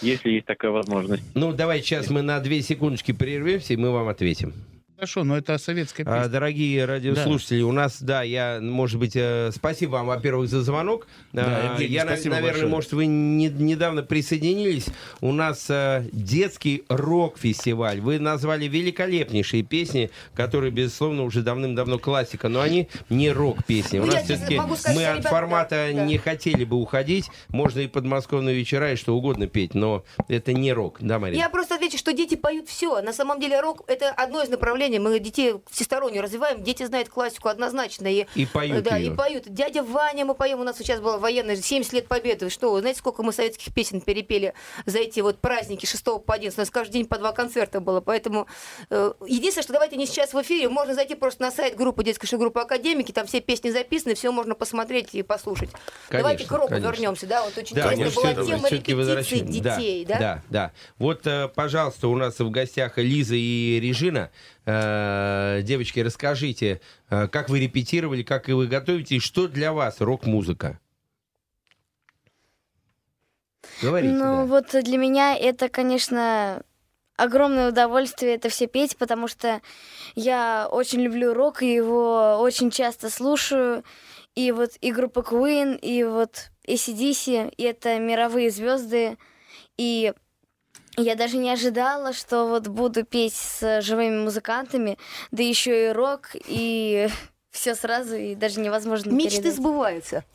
если есть такая возможность. Ну, давай сейчас мы на две секундочки прервемся, и мы вам ответим. Хорошо, но это советская А, песня. Дорогие радиослушатели, у нас, да, я, может быть, э, спасибо вам, во-первых, за звонок. Да, А, Евгений, я, спасибо наверное, большое. может, вы не- недавно присоединились. У нас э, детский рок-фестиваль. Вы назвали великолепнейшие песни, которые, безусловно, уже давным-давно классика, но они не рок-песни. У Ну, нас все-таки мы от формата да, да. не хотели бы уходить. Можно и подмосковные вечера, и что угодно петь, но это не рок. Да, Марина? Я просто отвечу, что дети поют все. На самом деле рок это одно из направлений. Мы детей всесторонне развиваем. Дети знают классику однозначно. И, И поют Да, её. и поют. Дядя Ваня мы поем. У нас сейчас была военная 70 лет победы. Что, знаете, сколько мы советских песен перепели за эти вот праздники 6 по 11. У нас каждый день по два концерта было. Поэтому э, единственное, что давайте не сейчас в эфире. Можно зайти просто на сайт группы детской группы Академики. Там все песни записаны, все можно посмотреть и послушать. давайте к року конечно. вернемся. Да, вот очень Да, интересно была тема репетиции. Да, детей. Да, Да, да. Вот, э, пожалуйста, у нас в гостях Лиза и Режина. Э, Девочки, расскажите, э, как вы репетировали, как и вы готовите, и что для вас рок-музыка? Говорите, Ну, да. вот для меня это, конечно, огромное удовольствие это все петь, потому что я очень люблю рок, и его очень часто слушаю. И вот и группа Queen, и вот ACDC, и это мировые звезды. И я даже не ожидала, что вот буду петь с живыми музыкантами, да еще и рок, и [LAUGHS] все сразу, и даже невозможно Мечты передать. сбываются. [LAUGHS]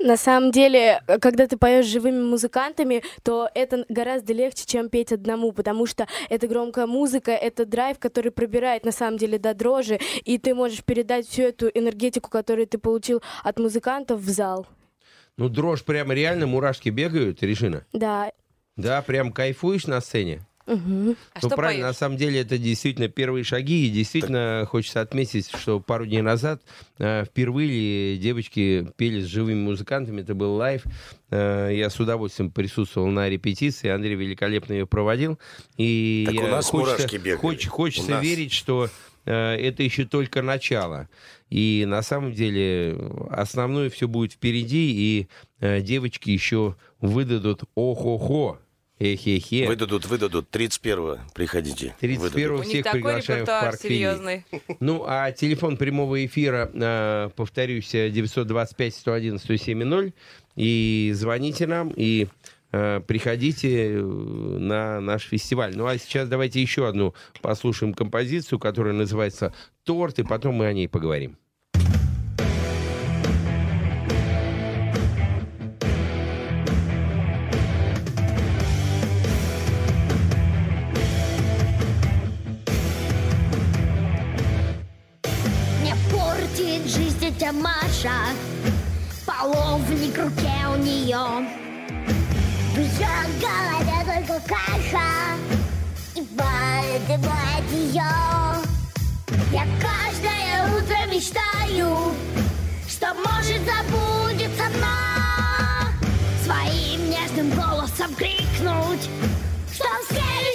На самом деле, когда ты поешь с живыми музыкантами, то это гораздо легче, чем петь одному, потому что это громкая музыка, это драйв, который пробирает на самом деле до дрожи, и ты можешь передать всю эту энергетику, которую ты получил от музыкантов в зал. Ну, дрожь прямо реально, мурашки бегают, Режина? Да. Да, прям кайфуешь на сцене? Мгм. А ну, что правильно, поешь? на самом деле это действительно первые шаги, и действительно хочется отметить, что пару дней назад э, впервые девочки пели с живыми музыкантами, это был live, Э, я с удовольствием присутствовал на репетиции, Андрей великолепно ее проводил, и Так у нас хочется, хоч- хочется У нас. верить, что э, это еще только начало. И на самом деле основное все будет впереди, и э, девочки еще выдадут ох-охо, эхе-хе. Выдадут, выдадут. 31-го приходите. 31 У них всех такой приглашаем в репертуар парк серьезный. Ну, а телефон прямого эфира, э, повторюсь, 925-101-1070. И звоните нам, и э, приходите э, на наш фестиваль. Ну, а сейчас давайте еще одну послушаем композицию, которая называется «Торт», и потом мы о ней поговорим. У нее В голове только каша И варит и бывает Я каждое утро мечтаю Что может забудется она Своим нежным голосом крикнуть Что с челюстью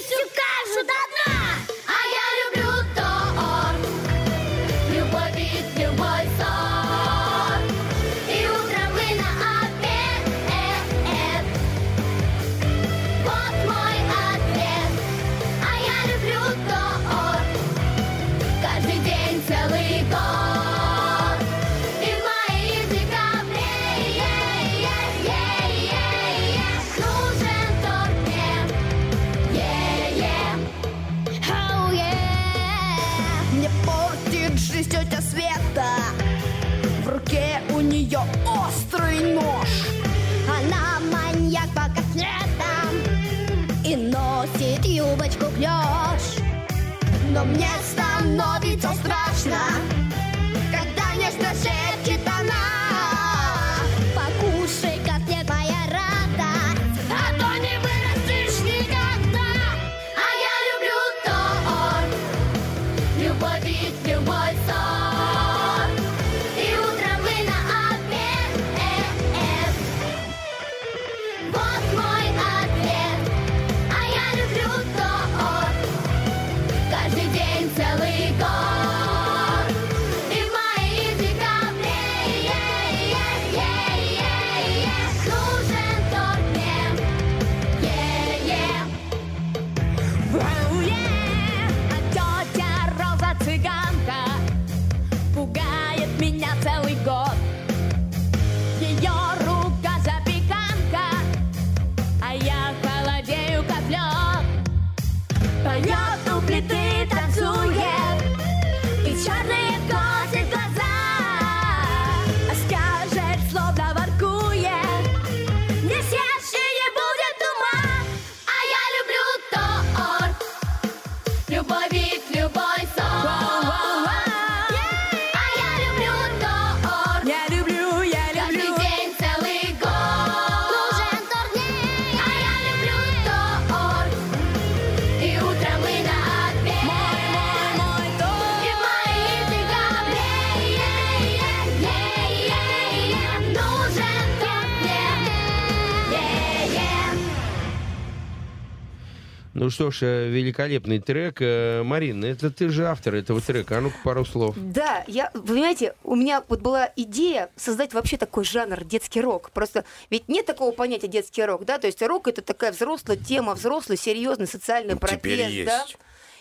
Но мне становится страшно Когда Ну что ж, э, великолепный трек. Э, Марин, это ты же автор этого трека. А ну-ка пару слов. Да, я, вы понимаете, у меня вот была идея создать вообще такой жанр детский рок. Просто ведь нет такого понятия детский рок, да? То есть рок это такая взрослая тема, взрослый, серьезный социальный протест, Теперь да? есть.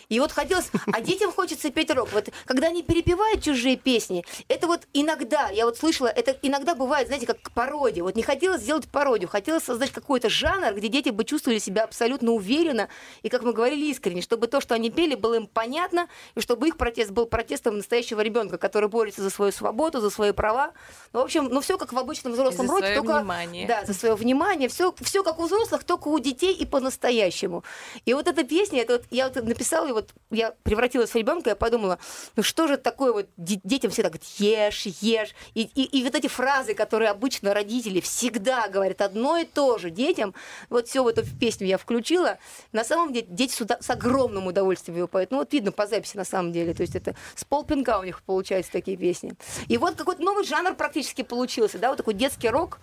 И вот хотелось, а детям хочется петь рок. Вот когда они перепевают чужие песни, это вот иногда, я вот слышала, это иногда бывает, знаете, как пародия. Вот не хотелось сделать пародию, хотелось создать какой-то жанр, где дети бы чувствовали себя абсолютно уверенно и, как мы говорили, искренне, чтобы то, что они пели, было им понятно, и чтобы их протест был протестом настоящего ребенка, который борется за свою свободу, за свои права. Ну, в общем, ну все как в обычном взрослом за роке, только внимание. да, за свое внимание, все, все как у взрослых, только у детей и по-настоящему. И вот эта песня, это вот, я вот написала, и вот я превратилась в ребенка, я подумала, ну что же такое вот де- детям всегда говорят, ешь, ешь. И, и, и вот эти фразы, которые обычно родители всегда говорят одно и то же детям, вот все в эту песню я включила. На самом деле дети с, с огромным удовольствием его поют. Ну вот видно по записи на самом деле. То есть это с полпинка у них получаются такие песни. И вот какой-то новый жанр практически получился, да, вот такой детский рок.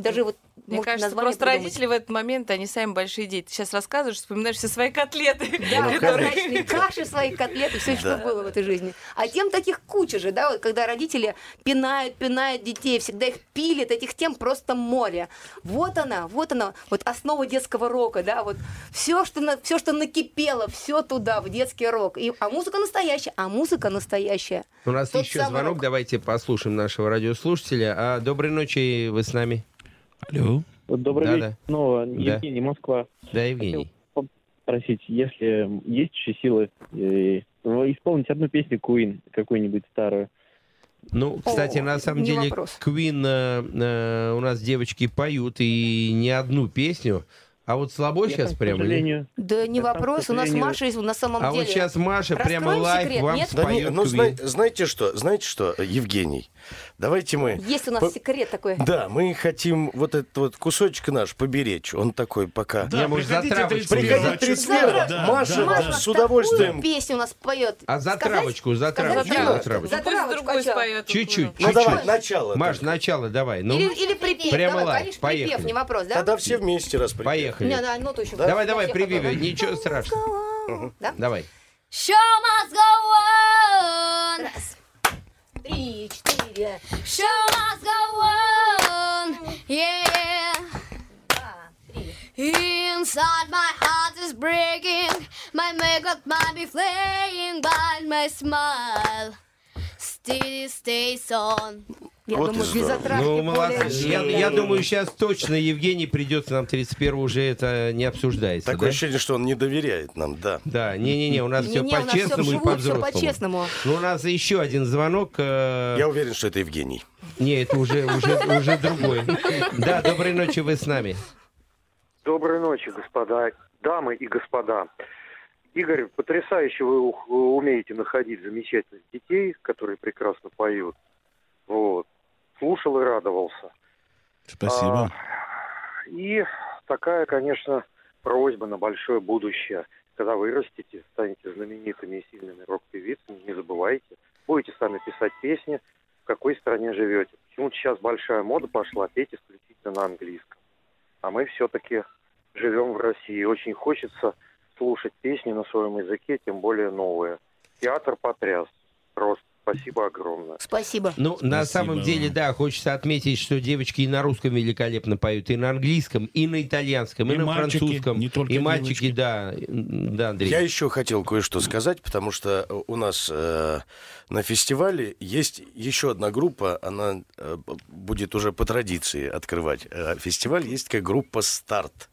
Даже вот Мне может, кажется, просто придумать. родители в этот момент, они сами большие дети. Ты сейчас рассказываешь, вспоминаешь все свои котлеты. Да, [LAUGHS] которые- [LAUGHS] каши, свои котлеты, все, что было в этой жизни. А тем таких куча же, да, вот когда родители пинают, пинают детей, всегда их пилят, этих тем просто море. Вот она, вот она, вот основа детского рока, да, вот все, что, на, все, что накипело, все туда, в детский рок. И, а музыка настоящая, а музыка настоящая. У нас Тот еще звонок. рок. Давайте послушаем нашего радиослушателя. А, доброй ночи, вы с нами? Алло. Добрый Да, вечер. да. Снова Да. Евгений, Москва. Да, Евгений. Спросить, если есть еще силы, э, исполнить одну песню Queen, какую-нибудь старую. Ну, кстати, О, на самом деле, вопрос. Queen э, э, у нас девочки поют и не одну песню. А вот слабо Я сейчас прямо? сожалению, Да не Я там, вопрос, у нас Маша из- на самом А деле... вот сейчас Маша прямо Раскроем лайв секрет, вам нет? Да не, споет ну, зна- знаете что, знаете что, Евгений, давайте мы... Есть у нас По- секрет такой. Да, мы хотим вот этот вот кусочек наш поберечь. Он такой пока... Не, может, за приходите травочку 31-го. Приходите сделать? 31 Да, Маша да, Маша да. с удовольствием... Песню у нас поет? А за Сказать? травочку, за Сказать? травочку, Дина, за За травочку. Пусть травочку другой хотела. споет. Чуть-чуть, Ну давай, начало. Маш, только. начало давай. Ну, Или, припев. Прямо конечно, поехали. припев, не вопрос, да? Тогда все вместе раз поехали. Не, на ноту еще. Давай, давай, Для всех прибиви, одну, да? ничего страшного. Да? Давай. Show must go on. Раз, три, четыре, Show must go on. Yeah. два, три. Inside my heart is breaking. My makeup might be flaying, but my smile still stays on. Я Вот думаю, без затравки Ну, более молодцы. Я, я думаю, сейчас точно Евгений придется нам 31 уже это не обсуждается. Такое да? ощущение, что он не доверяет нам, да. Да, не-не-не, у нас все нас всё по-честному и по-взрослому. по-честному. Ну, у нас еще один звонок. э, Я уверен, что это Евгений. Не, это уже, уже, уже другой. Да, доброй ночи, вы с нами. Доброй ночи, господа, дамы и господа. Игорь, потрясающе вы умеете находить замечательных детей, которые прекрасно поют. Вот. Слушал и радовался. Спасибо. А, и такая, конечно, просьба на большое будущее. Когда вырастете, станете знаменитыми и сильными рок-певицами, не забывайте, будете сами писать песни, в какой стране живете. Почему-то сейчас большая мода пошла петь исключительно на английском. А мы все-таки живем в России. Очень хочется слушать песни на своем языке, тем более новые. Театр потряс. Просто спасибо огромное. Спасибо. Ну, на Спасибо самом вам. деле, да, хочется отметить, что девочки и на русском великолепно поют, и на английском, и на итальянском, и, И на мальчики, французском. не только и мальчики, девочки. да. Да, Андрей. Я еще хотел кое-что сказать, потому что у нас э, на фестивале есть еще одна группа, она э, будет уже по традиции открывать э, фестиваль, есть такая группа «Старт».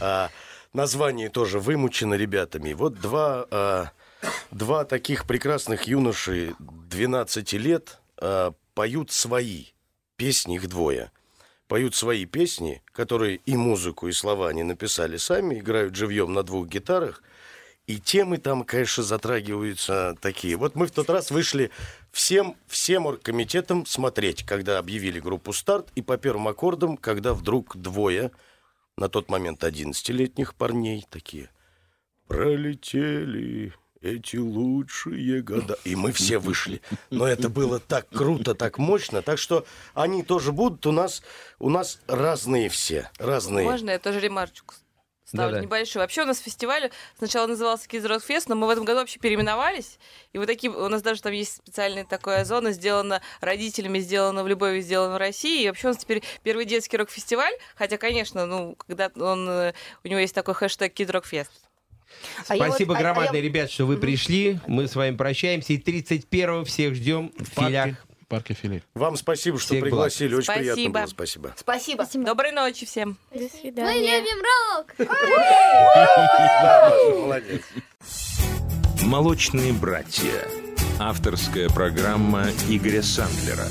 А, название тоже вымучено ребятами. Вот два, э, два таких прекрасных юноши 12 лет э, поют свои песни, их двое. Поют свои песни, которые и музыку, и слова они написали сами, играют живьем на двух гитарах. И темы там, конечно, затрагиваются такие. Вот мы в тот раз вышли всем, всем оргкомитетом смотреть, когда объявили группу «Старт», и по первым аккордам, когда вдруг двое, на тот момент 11-летних парней такие, пролетели эти лучшие года. И мы все вышли. Но это [LAUGHS] было так круто, так мощно. Так что они тоже будут. У нас, у нас разные все. Разные. Можно я тоже ремарочку ставлю Да-да. небольшую? Вообще у нас фестиваль сначала назывался Kids Rock Fest, но мы в этом году вообще переименовались. И вот такие, у нас даже там есть специальная такая зона, сделана родителями, сделана в любой сделана в России. И вообще у нас теперь первый детский рок-фестиваль, хотя, конечно, ну, когда он, э, у него есть такой хэштег Kids Rock Fest. А Спасибо вот- а- а я- громадное, ребят, что вы пришли. Мы с вами прощаемся. И 31-го всех ждем в филях. В парке Филе. Вам спасибо, что Всех благ. пригласили. Очень Спасибо. приятно было. Спасибо. Спасибо. Доброй ночи всем. До Мы свидания. любим рок! [LAUGHS] Молодец. «Молочные братья». Авторская программа Игоря Сандлера.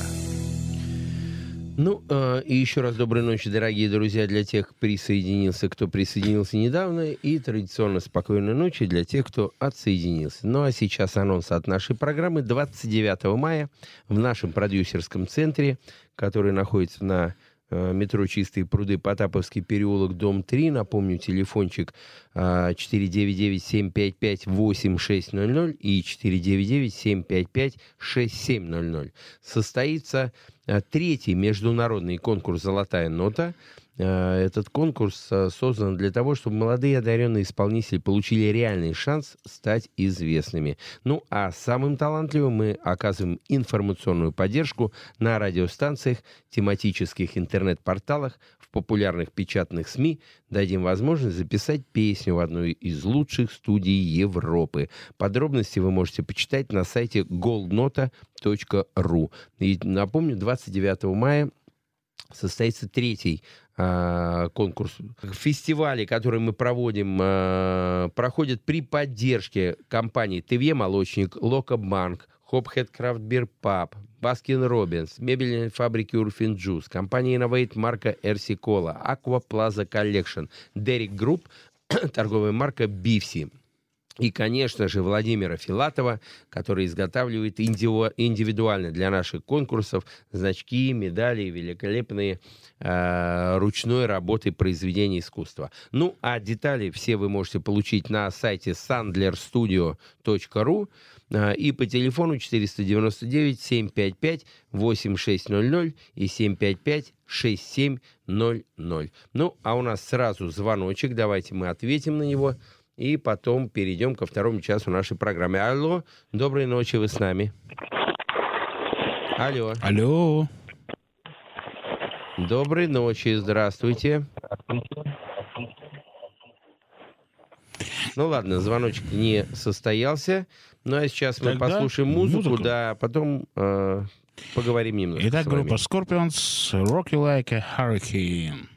Ну, э, и еще раз доброй ночи, дорогие друзья, для тех, кто присоединился, кто присоединился недавно, и традиционно спокойной ночи для тех, кто отсоединился. Ну, а сейчас анонс от нашей программы 29 мая в нашем продюсерском центре, который находится на метро «Чистые пруды», Потаповский переулок, дом 3. Напомню, телефончик э, 499-755-8600 и 499-755-6700. Состоится э, третий международный конкурс «Золотая нота». Э, Этот конкурс э, создан для того, чтобы молодые одаренные исполнители получили реальный шанс стать известными. Ну, а самым талантливым мы оказываем информационную поддержку на радиостанциях, тематических интернет-порталах, в популярных печатных СМИ, дадим возможность записать песню в одной из лучших студий Европы. Подробности вы можете почитать на сайте goldnota.ru. И напомню, 29 мая состоится третий а, конкурс. Фестивали, которые мы проводим, а, проходят при поддержке компаний ТВ «Молочник», «Локобанк», Hophead Craft Beer Pub, Baskin Robbins, мебельной фабрики Урфин Джус, компания Innovate марка RC Cola, Aqua Plaza Collection, Дерек Групп, [COUGHS] торговая марка Бифси. И, конечно же, Владимира Филатова, который изготавливает индивидуально для наших конкурсов значки, медали, великолепные э, ручной работы произведения искусства. Ну, а детали все вы можете получить на сайте sandlerstudio.ru э, и по телефону 499-755-8600 и 755-6700. Ну, а у нас сразу звоночек, давайте мы ответим на него. И потом перейдем ко второму часу нашей программы. Алло, доброй ночи, вы с нами. Алло. Алло. Доброй ночи, здравствуйте. Ну ладно, звоночек не состоялся. Ну а сейчас мы Тогда послушаем музыку, музыку. да, а потом э, поговорим немножко Итак, группа Scorpions Rock You Like a Hurricane.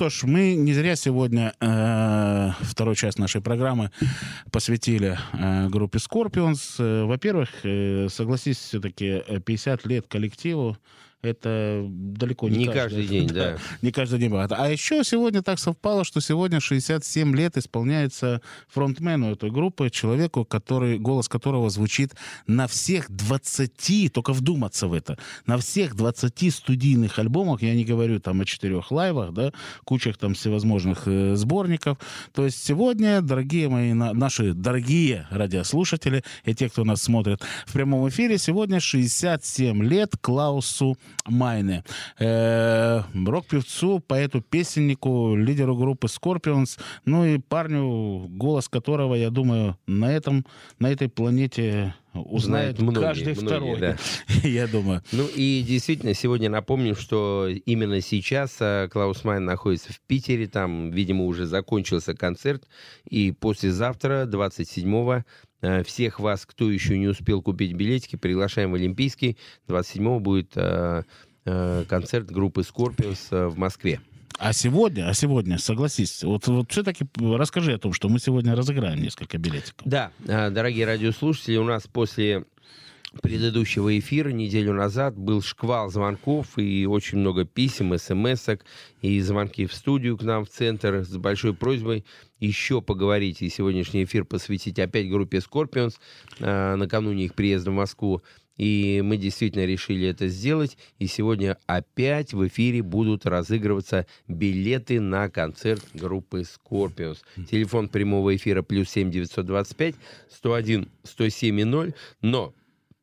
Что ж, мы не зря сегодня э, вторую часть нашей программы посвятили э, группе Scorpions. Э, Во-первых, э, согласись, все-таки 50 лет коллективу это далеко не, Не каждый день, [LAUGHS] да. Не каждый день бывает. А еще сегодня так совпало, что сегодня 67 лет исполняется фронтмену этой группы, человеку, который, голос которого звучит на всех 20, только вдуматься в это, на всех 20 студийных альбомах, я не говорю там о четырех лайвах, да, кучах там всевозможных э, сборников. То есть сегодня, дорогие мои, на- наши дорогие радиослушатели и те, кто нас смотрит в прямом эфире, сегодня 67 лет Клаусу Майне. Э, рок-певцу, поэту-песеннику, лидеру группы Scorpions, ну и парню, голос которого, я думаю, на этом, на этой планете узнает Знают многие, каждый многие, второй. да. [LAUGHS] Я думаю. Ну и действительно, сегодня напомним, что именно сейчас э, Клаус Майн находится в Питере, там, видимо, уже закончился концерт, и послезавтра, 27-го, э, всех вас, кто еще не успел купить билетики, приглашаем в Олимпийский. 27-го будет э, э, концерт группы Scorpions э, в Москве. А сегодня, а сегодня, согласись, вот, вот все-таки расскажи о том, что мы сегодня разыграем несколько билетиков. Да, э, дорогие радиослушатели, у нас после предыдущего эфира неделю назад был шквал звонков и очень много писем, смс и звонки в студию к нам в центр с большой просьбой еще поговорить и сегодняшний эфир посвятить опять группе Scorpions э, накануне их приезда в Москву. И мы действительно решили это сделать. И сегодня опять в эфире будут разыгрываться билеты на концерт группы Scorpions. Телефон прямого эфира плюс 7 925 101 107 0. Но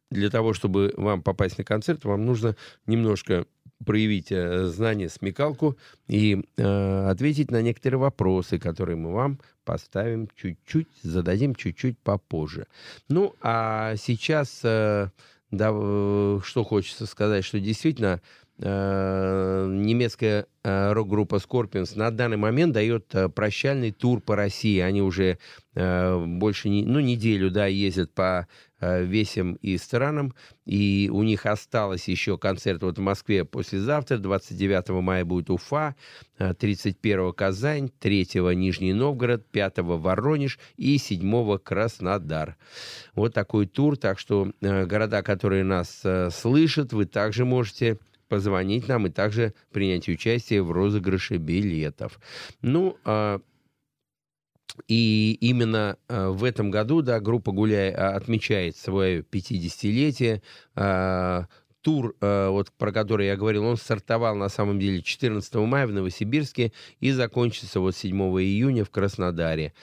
для того, чтобы вам попасть на концерт, вам нужно немножко проявить э, знание, смекалку и э, ответить на некоторые вопросы, которые мы вам поставим чуть-чуть, зададим чуть-чуть попозже. Ну, а сейчас, э, да, э, что хочется сказать, что действительно немецкая э, рок-группа Scorpions на данный момент дает э, прощальный тур по России. Они уже э, больше, не, ну, неделю, да, ездят по э, весям и странам, и у них осталось еще концерт вот в Москве послезавтра, 29 мая будет Уфа, э, 31 Казань, 3 Нижний Новгород, 5 Воронеж и 7 Краснодар. Вот такой тур, так что э, города, которые нас э, слышат, вы также можете позвонить нам и также принять участие в розыгрыше билетов. Ну, а, и именно э, в этом году, да, группа «Гуляй» а, отмечает свое 50-летие. А, Тур, вот про который я говорил, он стартовал на самом деле 14 мая в Новосибирске и закончится вот 7 июня в Краснодаре.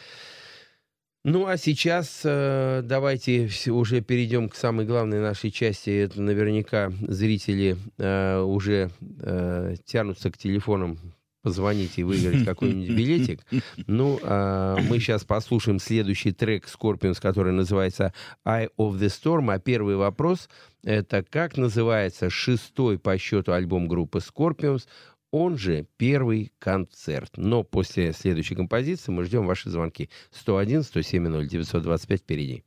Ну, а сейчас э, давайте уже перейдем к самой главной нашей части. Это наверняка зрители э, уже э, тянутся к телефонам позвонить и выиграть [LAUGHS] какой-нибудь билетик. Ну, а мы сейчас послушаем следующий трек Scorpions, который называется Eye of the Storm. А первый вопрос — это как называется шестой по счету альбом группы Scorpions, он же первый концерт. Но после следующей композиции мы ждем ваши звонки. 101 107 0 925 впереди.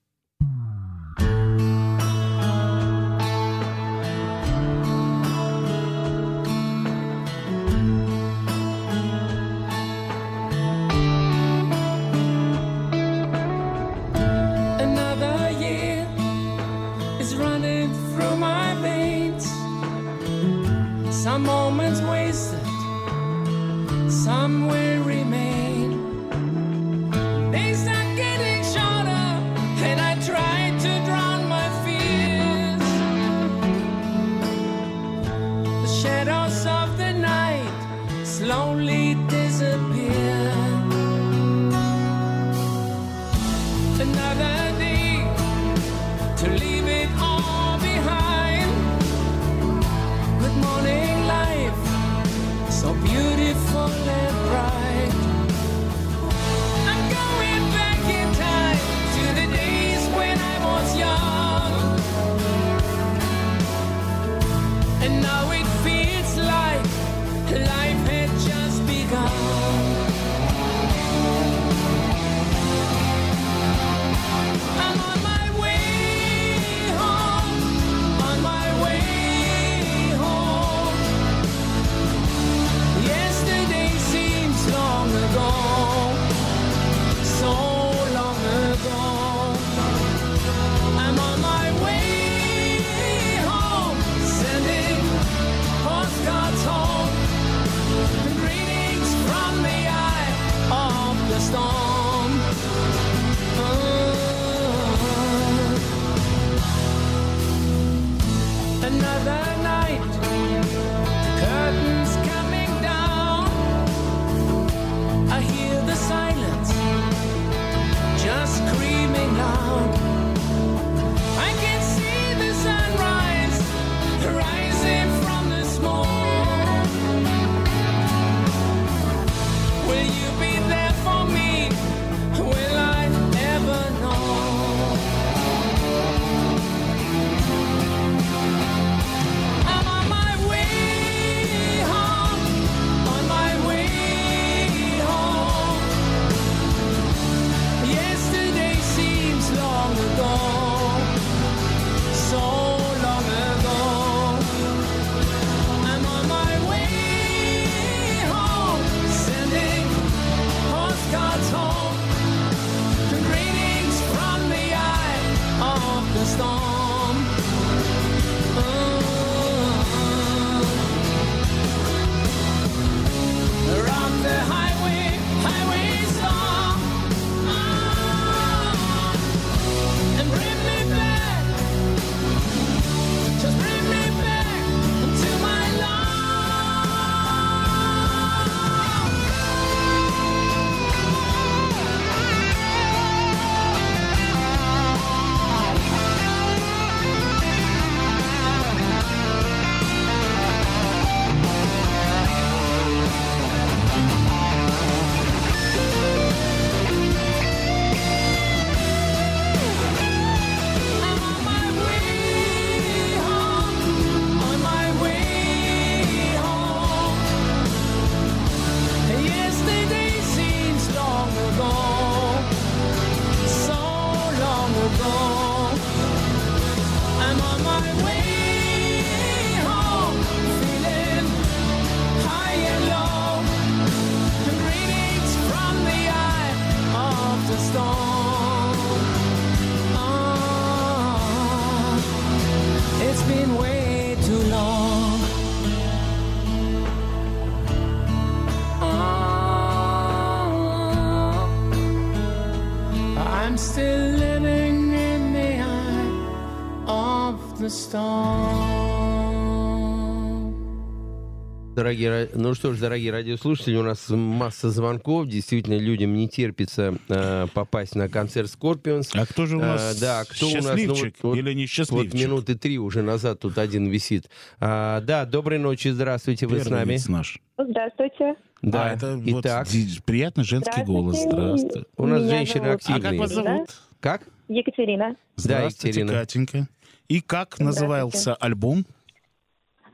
Дорогие, ну что ж, дорогие радиослушатели, у нас масса звонков. Действительно, людям не терпится э, попасть на концерт Scorpions. А кто же у нас Э, да, кто у нас? Ну, счастливчик вот- вот- или не Вот счастливчик? минуты три уже назад тут один висит. А, да, доброй ночи, здравствуйте, вы с Первый нами. наш. Здравствуйте. Да, А, это вот итак. ди- приятный женский голос. Здравствуйте. У нас Меня женщины зовут активные. А как вас зовут? Как? Екатерина. Здравствуйте, Екатерина. Катенька. И как назывался альбом?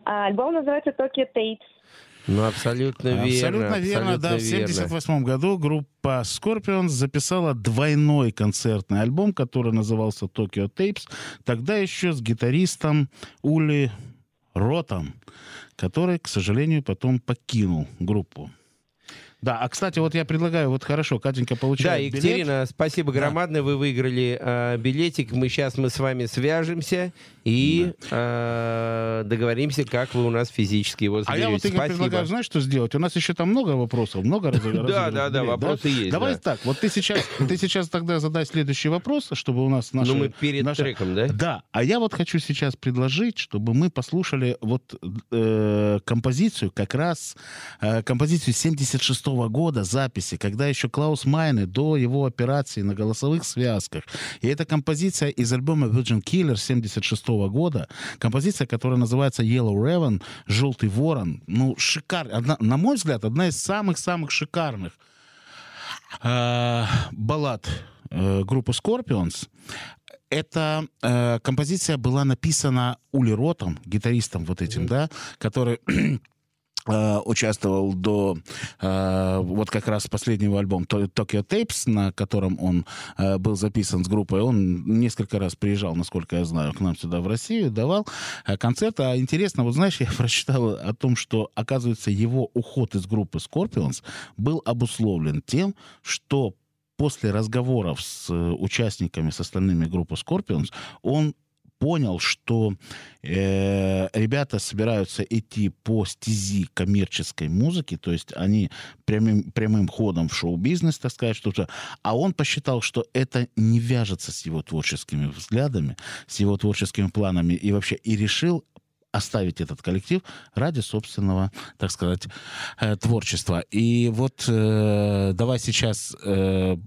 А, альбом называется Tokyo Tapes. Ну, абсолютно верно. Абсолютно верно, да. В абсолютно верно. 1978 году группа Scorpions записала двойной концертный альбом, который назывался Tokyo Tapes. Тогда еще с гитаристом Ули Ротом, который, к сожалению, потом покинул группу. Да, а кстати, вот я предлагаю, вот хорошо, Катенька Да, получает билет. Екатерина, спасибо Да. громадное, вы выиграли э, билетик. Мы сейчас мы с вами свяжемся и э, договоримся, как вы у нас физически его А заберете. я вот Игорь, спасибо. предлагаю, знаешь, что сделать? У нас еще там много вопросов, много раз- разыгрывать да, да, билет, вопросы есть, Давай да. так, вот ты сейчас, ты сейчас тогда задай следующий вопрос, чтобы у нас наши... Ну, мы перед треком, да? Да, а я вот хочу сейчас предложить, чтобы мы послушали вот э, композицию, как раз э, композицию 76 года записи, когда еще Клаус Майне до его операции на голосовых связках. И эта композиция из альбома Virgin Killer 76 года, композиция, которая называется Yellow Raven, Желтый ворон. Ну, шикарная, одна- на мой взгляд, одна из самых-самых шикарных э, баллад э, группы Scorpions. Эта э, композиция была написана Ули Ротом, гитаристом вот этим, да, который участвовал до э, вот как раз последнего альбома Tokyo Tapes, на котором он э, был записан с группой. Он несколько раз приезжал, насколько я знаю, к нам сюда в Россию, давал э, концерты. А интересно, вот знаешь, [LAUGHS] я прочитал о том, что, оказывается, его уход из группы Scorpions был обусловлен тем, что после разговоров с э, участниками, с остальными группы Scorpions, он понял, что э, ребята собираются идти по стези коммерческой музыки, то есть они прямым, прямым ходом в шоу-бизнес, так сказать, что-то, а он посчитал, что это не вяжется с его творческими взглядами, с его творческими планами, и вообще и решил оставить этот коллектив ради собственного, так сказать, э, творчества. И вот э, давай сейчас э,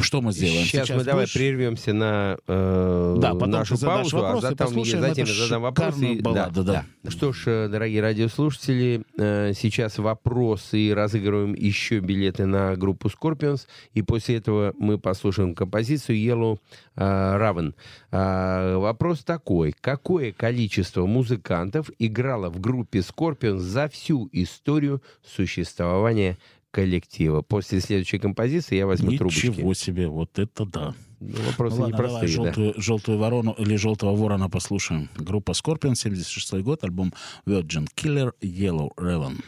что мы сделаем? Сейчас, мы давай будешь- прервемся на э, Да, потом нашу паузу, вопросы, а затем, затем задам вопрос. и- балладу, да. Что ж, э, дорогие радиослушатели, э, сейчас вопросы и разыгрываем еще билеты на группу Scorpions, и после этого мы послушаем композицию Yellow э, Raven. А, Вопрос такой. Какое количество музыкантов играло в группе Scorpions за всю историю существования коллектива. После следующей композиции я возьму Ничего трубочки. Ничего себе, вот это да. Ну, вопросы ну, ладно, непростые. Давай, желтую, да. желтую ворону или желтого ворона послушаем. Группа Scorpion, 76 год, альбом Virgin Killer Yellow Raven.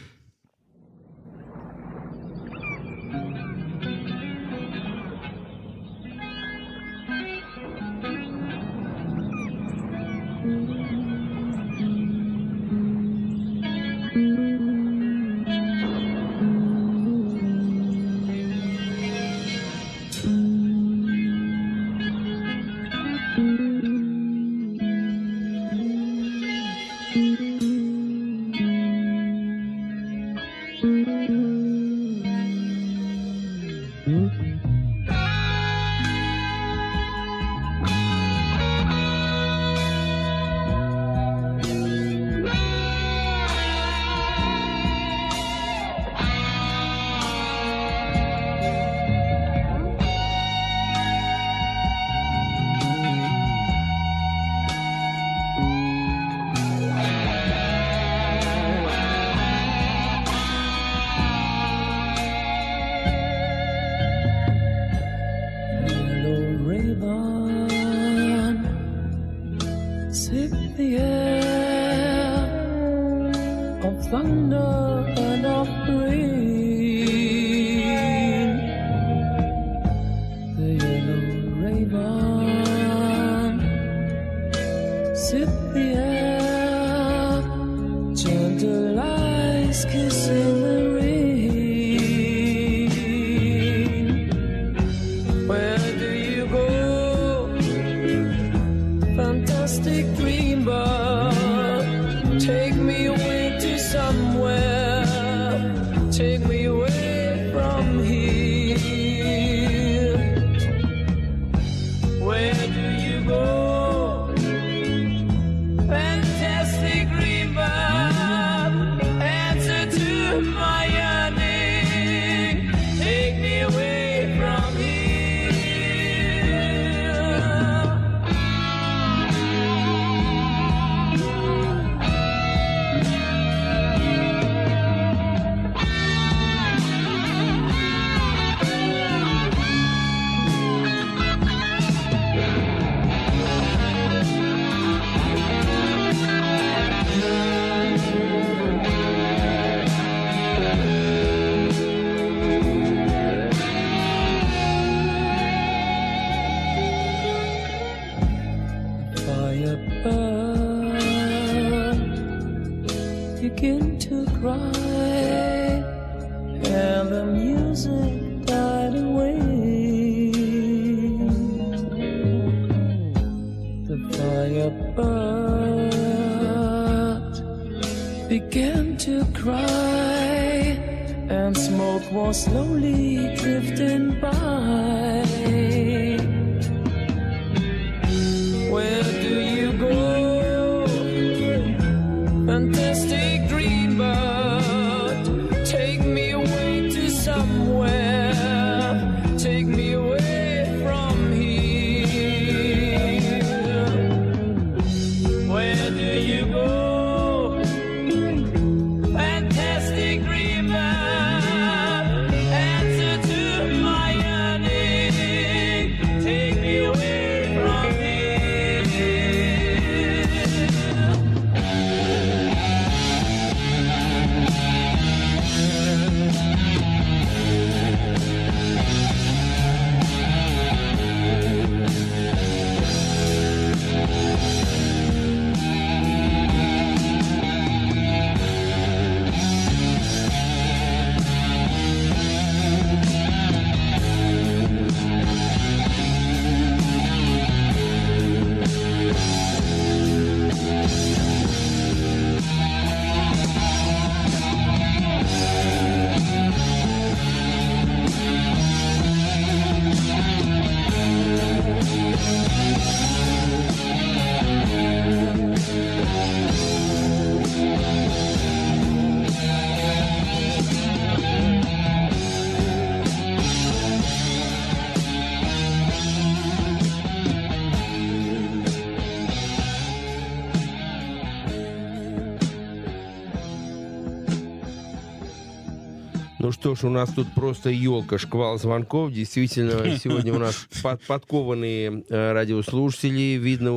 что ж, у нас тут просто елка, шквал звонков. Действительно, [LAUGHS] сегодня у нас под- подкованные э, радиослушатели. Видно,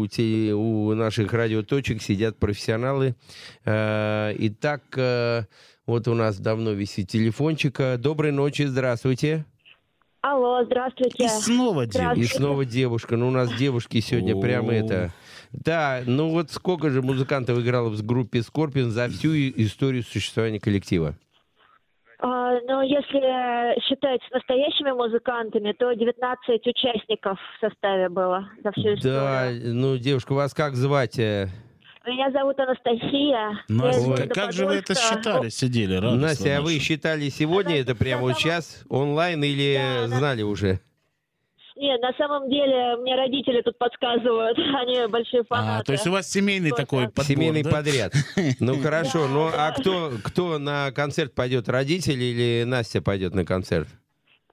у, те- у наших радиоточек сидят профессионалы. Э, Итак, э, вот у нас давно висит телефончик. Доброй ночи, здравствуйте. Алло, здравствуйте. И снова И Здравствуйте. снова девушка. Ну, у нас девушки сегодня прямо О. это... Да, ну вот сколько же музыкантов играло в группе Скорпион за всю и- историю существования коллектива? А, ну, если считать с настоящими музыкантами, то 19 участников в составе было за всю историю. Да, ну, девушка, вас как звать? э? Меня зовут Анастасия. Я из Настя, как же вы это считали, сидели? радостно Настя, а вы считали сегодня это прямо сейчас онлайн или знали уже? Нет, на самом деле мне родители тут подсказывают, [LAUGHS] они большие фанаты. А, то есть у вас семейный такой подбор, Семейный да? подряд. Ну [LAUGHS] хорошо, ну а кто, кто на концерт пойдет, родители или Настя пойдет на концерт?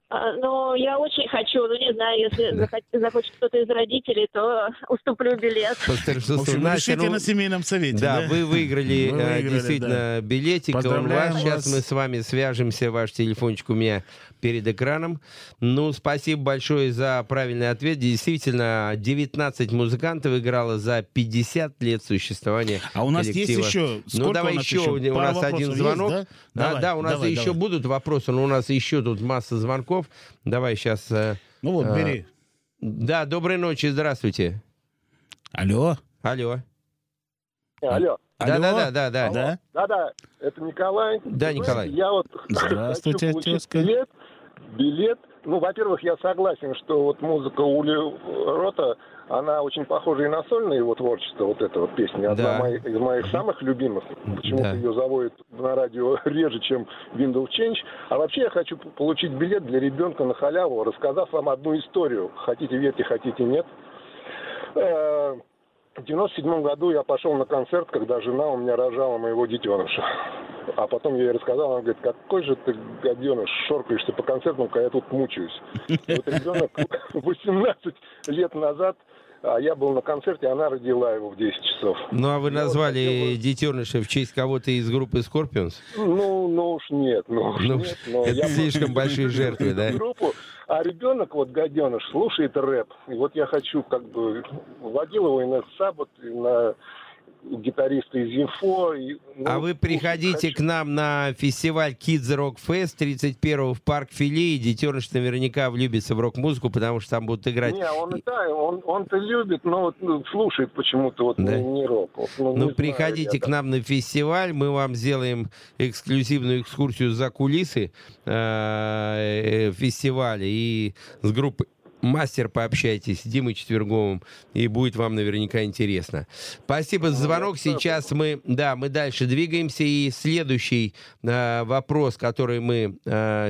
А, Ну, я очень хочу, ну, не знаю, если захот- захочет кто-то из родителей, то [LAUGHS] уступлю билет. В общем, Настя, решите ну, на семейном совете, Да, да? вы выиграли, Вы э, выиграли, действительно да. билетик. Поздравляем Сейчас вас. мы с вами свяжемся. Ваш телефончик у меня перед экраном. Ну, спасибо большое за правильный ответ. Действительно, 19 музыкантов играло за 50 лет существования А у нас есть коллектива. еще- Ну, сколько давай у нас еще. еще? У нас один вопросов есть, звонок. да? Да, Давай, да, у нас давай, еще давай. будут вопросы, но у нас еще тут масса звонков. Давай сейчас... Ну вот, бери. Да, доброй ночи, здравствуйте. Алло. Алло. Алло. Да, да, да, да, да. Да? Да-да, это Николай. Да, Николай. Я вот Здравствуйте, хочу получить тезка. билет. Билет. Ну, во-первых, я согласен, что вот музыка Ули Рота, она очень похожа и на сольное его творчество, вот эта вот песня. Одна Да. моих- из моих самых любимых. Почему-то Да. ее заводят на радио [LAUGHS] реже, чем Windows Change. А вообще я хочу получить билет для ребенка на халяву, рассказав вам одну историю. Хотите верьте, хотите нет. В 97 году я пошел на концерт, когда жена у меня рожала моего детеныша. А потом я ей рассказал, она говорит, какой же ты гаденыш, шоркаешься по концертам, когда я тут мучаюсь. И вот ребенок 18 лет назад, а я был на концерте, она родила его в 10 часов. Ну, а вы назвали детеныша в честь кого-то из группы Scorpions? Ну, ну уж нет, ну уж Ну, нет. Но это я слишком большие жертвы, да? Группу, а ребенок, вот гаденыш, слушает рэп. И вот я хочу, как бы, водил его и на Сабот, и на гитариста из Инфо. И, ну, А вы приходите к нам на фестиваль Kids Rock Fest 31 в парк Фили, и детеныш наверняка влюбится в рок-музыку, потому что там будут играть... Не, он да, он, он-то любит, но вот, ну, слушает почему-то вот Да. не, не рок. Вот, ну, Ну, не приходите знаю, к нам на фестиваль, мы вам сделаем эксклюзивную экскурсию за кулисы э, э, фестиваля и с группой мастер пообщайтесь с Димой Четверговым, и будет вам наверняка интересно. Спасибо за звонок. Сейчас мы, да, мы дальше двигаемся, и следующий э, вопрос, который мы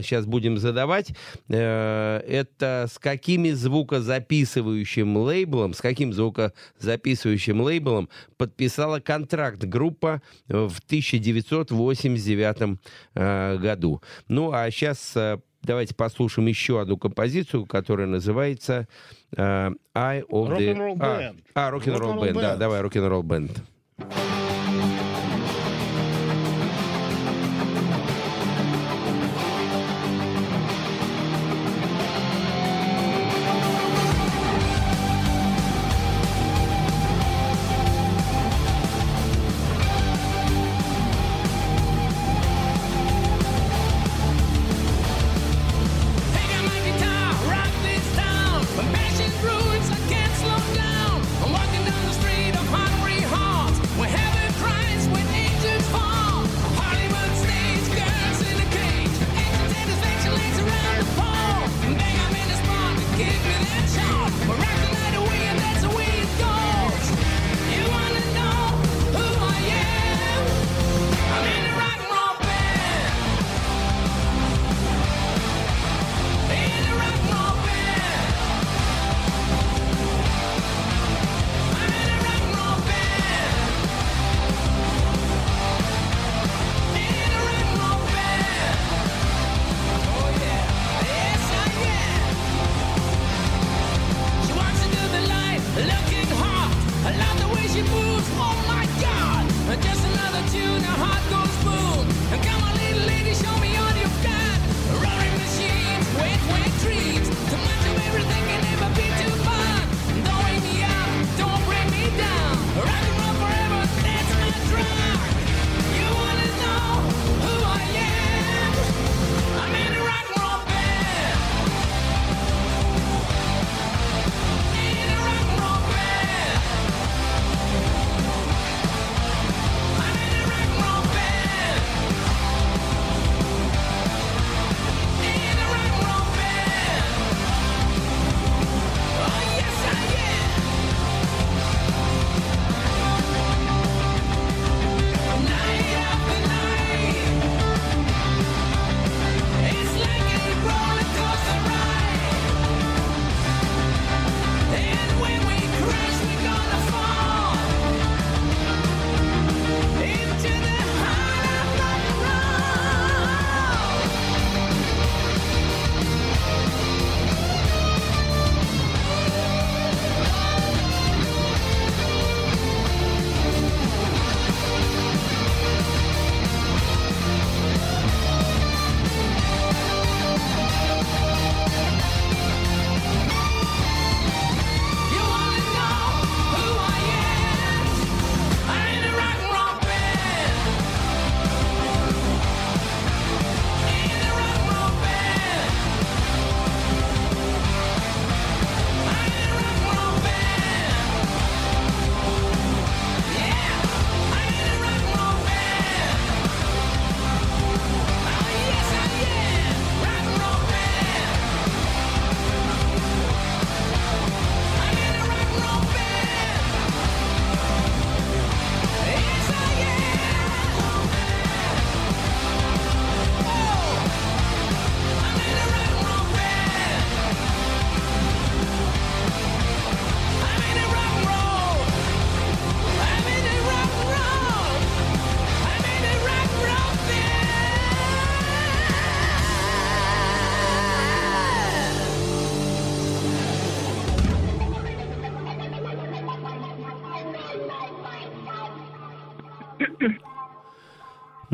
сейчас будем задавать, э, это с какими звукозаписывающим лейблом, с каким звукозаписывающим лейблом подписала контракт группа в 1989 э, году. Ну, а сейчас давайте послушаем еще одну композицию, которая называется э, Eye of the... Rock'n'Roll А, Band. А, Rock'n'Roll Rock'n'Roll Band, да, давай, Rock'n'Roll Band.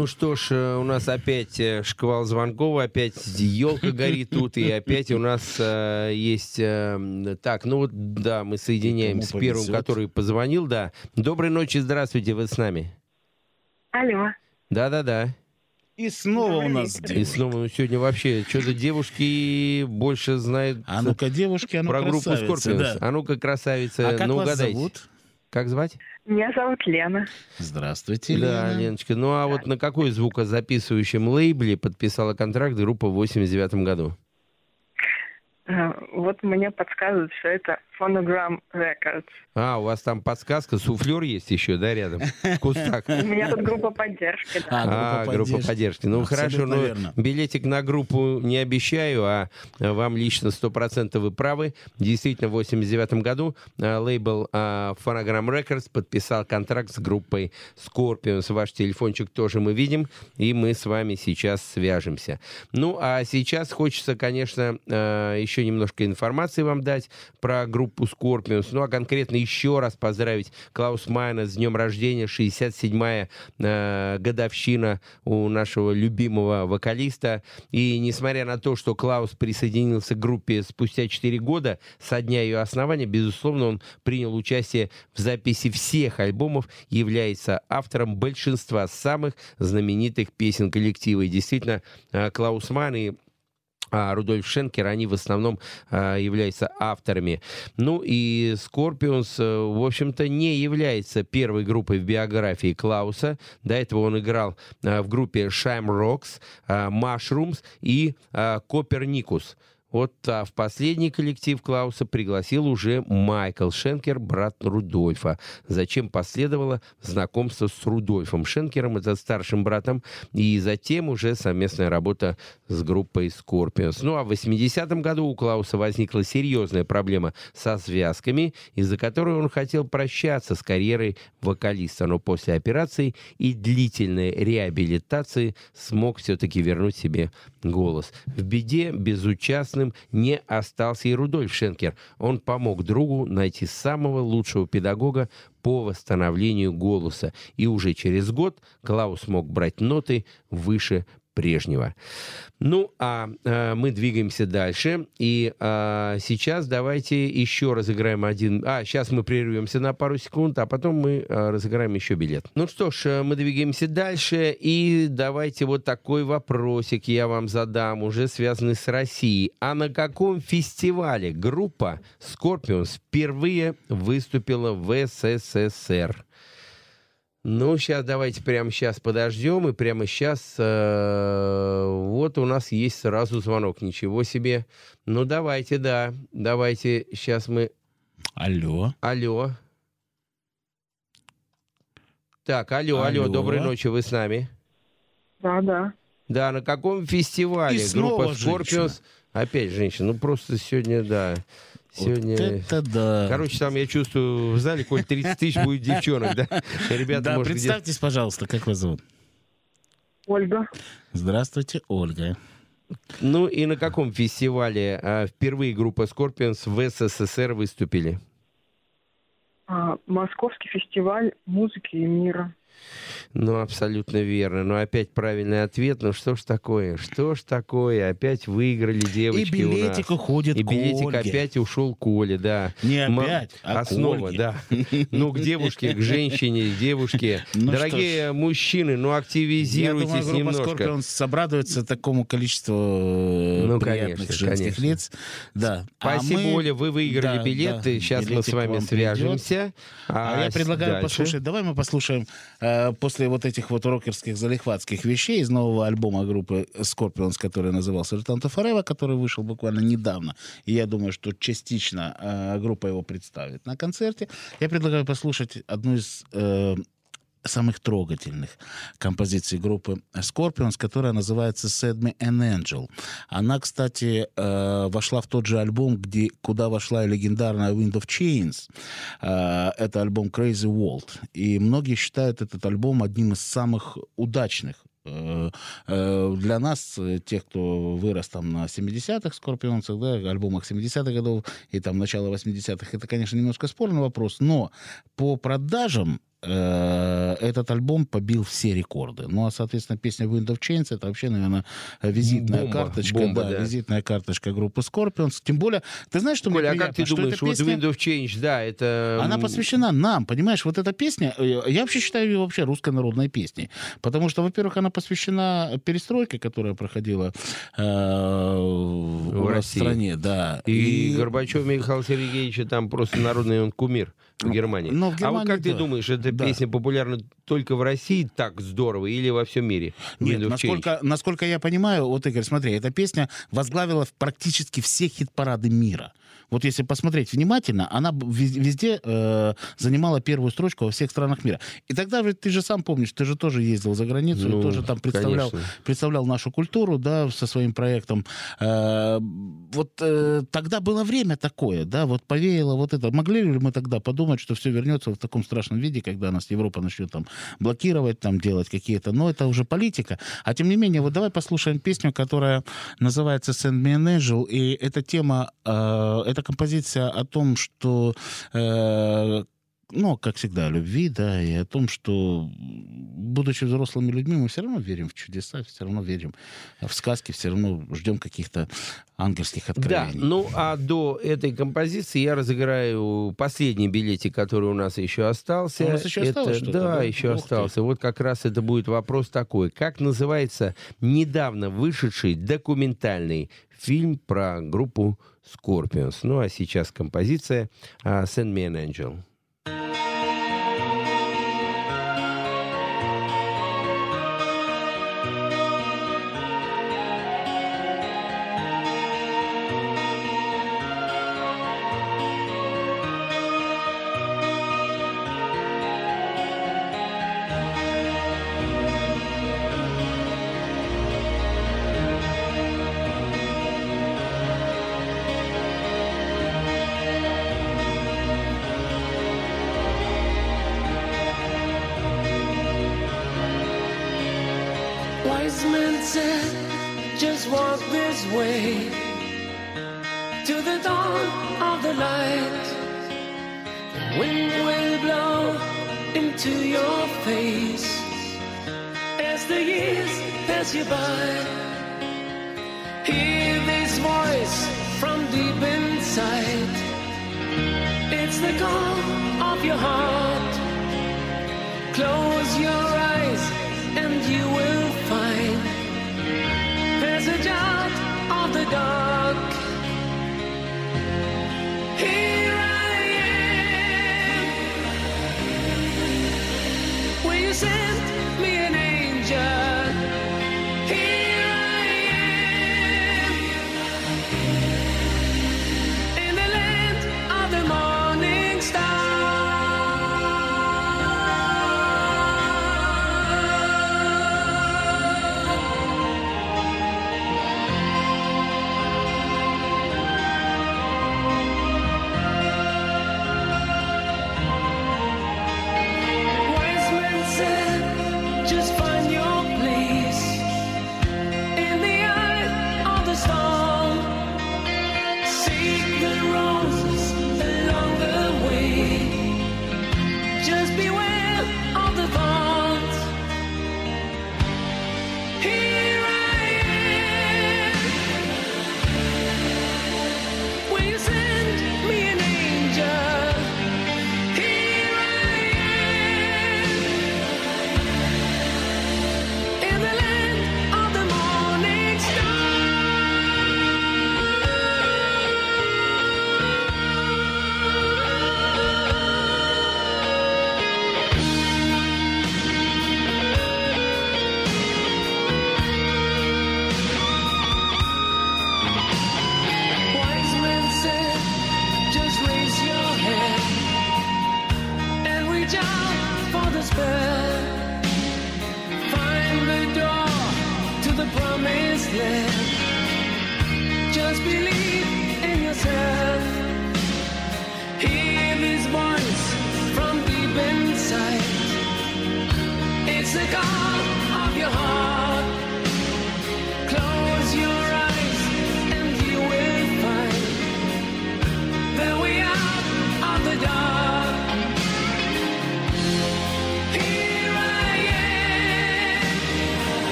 Ну что ж, э, у нас опять э, шквал звонков, опять елка горит тут, и опять у нас э, есть... э, так, ну вот, да, мы соединяем с первым, повезет. который позвонил, да. Доброй ночи, здравствуйте, вы с нами. Алло. Да-да-да. И снова у нас И девушка. снова ну, сегодня вообще что-то девушки больше знают А ну-ка, девушки, а ну, про группу Скорпионс. да. А ну-ка, красавица, А как ну вас угадайте. зовут? Как звать? Меня зовут Лена. Здравствуйте, Да, Лена. Леночка. Ну а вот на какой звукозаписывающем лейбле подписала контракт группа в 89 году? Э, Вот мне подсказывают, что это Phonogram Records. А, у вас там подсказка, суфлер есть еще, да, рядом? В кустах. У меня тут группа поддержки. да. А, группа поддержки. Ну, хорошо, но билетик на группу не обещаю, а вам лично 100% вы правы. Действительно, в 89 году а, лейбл а, Phonogram Records подписал контракт с группой Scorpions. Ваш телефончик тоже мы видим, и мы с вами сейчас свяжемся. Ну, а сейчас хочется, конечно, а, еще немножко информации вам дать про группу Scorpions. Ну, а конкретно еще раз поздравить Клаус Майна с днем рождения, 67-я э, годовщина у нашего любимого вокалиста. И несмотря на то, что Клаус присоединился к группе спустя 4 года со дня ее основания, безусловно, он принял участие в записи всех альбомов, является автором большинства самых знаменитых песен коллектива. И действительно, э, Клаус Майн и а Рудольф Шенкер, они в основном а, являются авторами. Ну и Scorpions, э, в общем-то, не является первой группой в биографии Клауса. До этого он играл а, в группе Shamrocks, а, Mushrooms и а, Copernicus. Вот а в последний коллектив Клауса пригласил уже Майкл Шенкер, брат Рудольфа. Затем последовало знакомство с Рудольфом Шенкером, это старшим братом, и затем уже совместная работа с группой Scorpions. Ну а в 80-м году у Клауса возникла серьезная проблема со связками, из-за которой он хотел прощаться с карьерой вокалиста, но после операции и длительной реабилитации смог все-таки вернуть себе голос. В беде безучастным не остался и Рудольф Шенкер. Он помог другу найти самого лучшего педагога по восстановлению голоса. И уже через год Клаус мог брать ноты выше прежнего. Ну, а э, мы двигаемся дальше. И э, сейчас давайте еще разыграем один... А, сейчас мы прервемся на пару секунд, а потом мы э, разыграем еще билет. Ну что ж, э, мы двигаемся дальше. И давайте вот такой вопросик я вам задам, уже связанный с Россией. А на каком фестивале группа Scorpions впервые выступила в СССР? Ну, сейчас давайте прямо сейчас подождем, и прямо сейчас э, вот у нас есть сразу звонок. Ничего себе. Ну, давайте, да, давайте, сейчас мы... Алло. Алло. Так, алло, алло, Алло. доброй ночи, вы с нами? Да, да. Да, на каком фестивале И снова группа Scorpions... женщина. Опять женщина, ну просто сегодня, да. Сегодня... Вот это да. Короче, там я чувствую, в зале, коль 30 тысяч будет девчонок, да? [LAUGHS] Ребята, да, может, где- представьтесь, пожалуйста, как вас зовут? Ольга. Здравствуйте, Ольга. Ну и на каком фестивале а, впервые группа Scorpions в СССР выступили? А, Московский фестиваль музыки и мира. Ну, абсолютно верно. Но опять правильный ответ. Ну, что ж такое? Что ж такое? Опять выиграли девочки И у нас. билетик уходит И билетик Ольге. опять ушел к Оле, да. Не М- опять, а Основа, Ольге. да. Ну, к девушке, к женщине, девушке. [LAUGHS] Ну Дорогие мужчины, ну, Я активизируйтесь думаю, группа немножко. Scorpions обрадуется такому количеству э, Ну, приятных конечно, женских конечно. лиц. Да. А Спасибо, мы- Оля, вы выиграли Да, билеты. да, Сейчас мы билетик с вами вам свяжемся. А, я с- предлагаю дальше. послушать. Давай мы послушаем э, после вот этих вот рокерских залихватских вещей из нового альбома группы Scorpions, который назывался Return to Forever, который вышел буквально недавно. И я думаю, что частично э, группа его представит на концерте. Я предлагаю послушать одну из э, самых трогательных композиций группы Scorpions, которая называется Set Me an Angel. Она, кстати, э, вошла в тот же альбом, где, куда вошла и легендарная Wind of Chains. Э, это альбом Crazy World. И многие считают этот альбом одним из самых удачных Э, э, для нас, э, тех, кто вырос там на 70-х Скорпионцах, да, альбомах 70-х годов и там начало 80-х, это, конечно, немножко спорный вопрос, но по продажам этот альбом побил все рекорды. Ну, а, соответственно, песня Wind of Chains это вообще, наверное, визитная Бомба, карточка, бомба, да, да. визитная карточка группы Scorpions. Тем более, ты знаешь, что Коля, мне а как ты думаешь, вот песня- Wind of Change, да, это... она посвящена нам, понимаешь? Вот эта песня, э, я вообще считаю ее вообще русской народной песней. Потому что, во-первых, она посвящена перестройке, которая проходила э, в, В России. стране, да. И, Горбачев Михаил Сергеевич там просто народный он кумир в Германии. но в а вот Германии, как ты да. думаешь, эта Да. песня популярна только в России так здорово или во всем мире? Нет, насколько, насколько я понимаю, вот, Игорь, смотри, эта песня возглавила практически все хит-парады мира. Вот если посмотреть внимательно, она везде э, занимала первую строчку во всех странах мира. И тогда же, ты же сам помнишь, ты же тоже ездил за границу, Ну, и тоже там представлял, конечно. представлял нашу культуру, да, со своим проектом. Э, вот э, тогда было время такое, да, вот повеяло вот это. Могли ли мы тогда подумать, что все вернется в таком страшном виде, когда нас Европа начнет там блокировать, там делать какие-то, но это уже политика. А тем не менее, вот давай послушаем песню, которая называется «Send me an angel», и эта тема, э, эта композиция о том, что э, ну, как всегда, о любви, да, и о том, что, будучи взрослыми людьми, мы все равно верим в чудеса, все равно верим в сказки, все равно ждем каких-то ангельских Да, откровений. ну а до этой композиции я разыграю последний билетик, который у нас еще остался. У нас еще Это- осталось что-то, Да, да? еще Ух ты. остался. Вот как раз это будет вопрос такой. Как называется недавно вышедший документальный фильм про группу Scorpions? Ну а сейчас композиция а, «Send me an angel».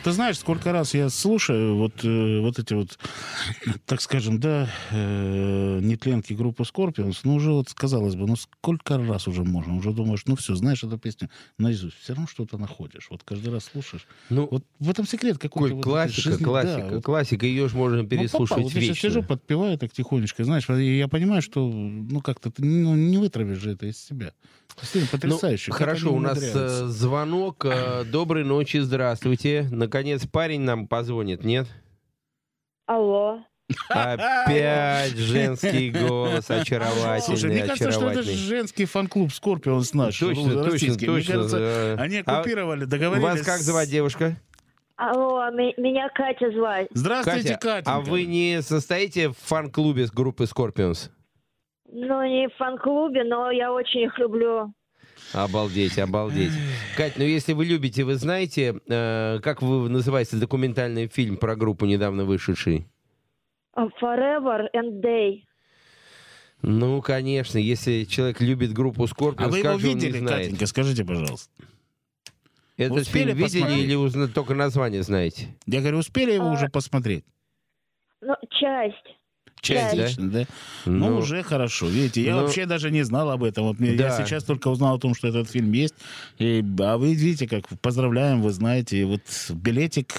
Вот ты знаешь, сколько раз я слушаю вот, э, вот эти вот, так скажем, да, э, нетленки группы Scorpions, ну уже вот, казалось бы, ну сколько раз уже можно? Уже думаешь, ну все, знаешь эту песню наизусть, все равно что-то находишь. Вот каждый раз слушаешь. Ну, вот в этом секрет какой-то. Вот классика, жизни. классика, Да, вот. классика, ее же можно Ну, попал. переслушивать Вот я сейчас вечно. сижу, подпеваю так тихонечко, знаешь, я понимаю, что ну как-то ты ну, не вытравишь же это из себя. Действительно, Ну, потрясающе. как хорошо, у нас э, звонок. э, Доброй ночи, здравствуйте. Наконец парень нам позвонит, нет? Алло. Опять женский голос, [LAUGHS] очаровательный, Слушай, мне кажется, что это женский фан-клуб Скорпионс наш. Точно, точно, российский. Мне точно. кажется, они а оккупировали, договорились. Вас как звать, девушка? Алло, меня Катя звать. Здравствуйте, Катя. А вы не состоите в фан-клубе с группы Scorpions? Ну, не в фан-клубе, но я очень их люблю. Обалдеть, обалдеть. Кать, ну если вы любите, вы знаете, э, как вы называется документальный фильм про группу, недавно вышедший? А, Forever and Day. Ну, конечно, если человек любит группу Scorpions, А вы его как же он не видели, знает? Катенька, скажите, пожалуйста. Этот Успели фильм видели или узна- только название знаете? Я говорю, успели его А, уже посмотреть? Ну, часть. Часть. да? Ну, Ну, уже хорошо. Видите, я ну, вообще даже не знал об этом. Вот мне- я да. сейчас только узнал о том, что этот фильм есть. И, а вы видите, как поздравляем, вы знаете. И вот билетик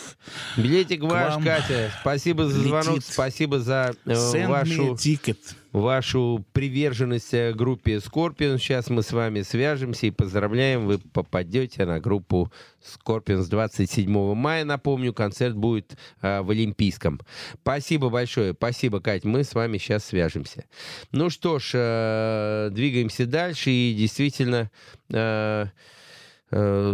Билетик ваш, Катя. Спасибо за звонок, летит. спасибо за э, Send me вашу, a ticket. Вашу приверженность э, группе Scorpions. Сейчас мы с вами свяжемся и поздравляем. Вы попадете на группу Scorpions 27 мая. Напомню, концерт будет э, в Олимпийском. Спасибо большое. Спасибо, Кать. Мы с вами сейчас свяжемся. Ну что ж, э, двигаемся дальше. И действительно... Э,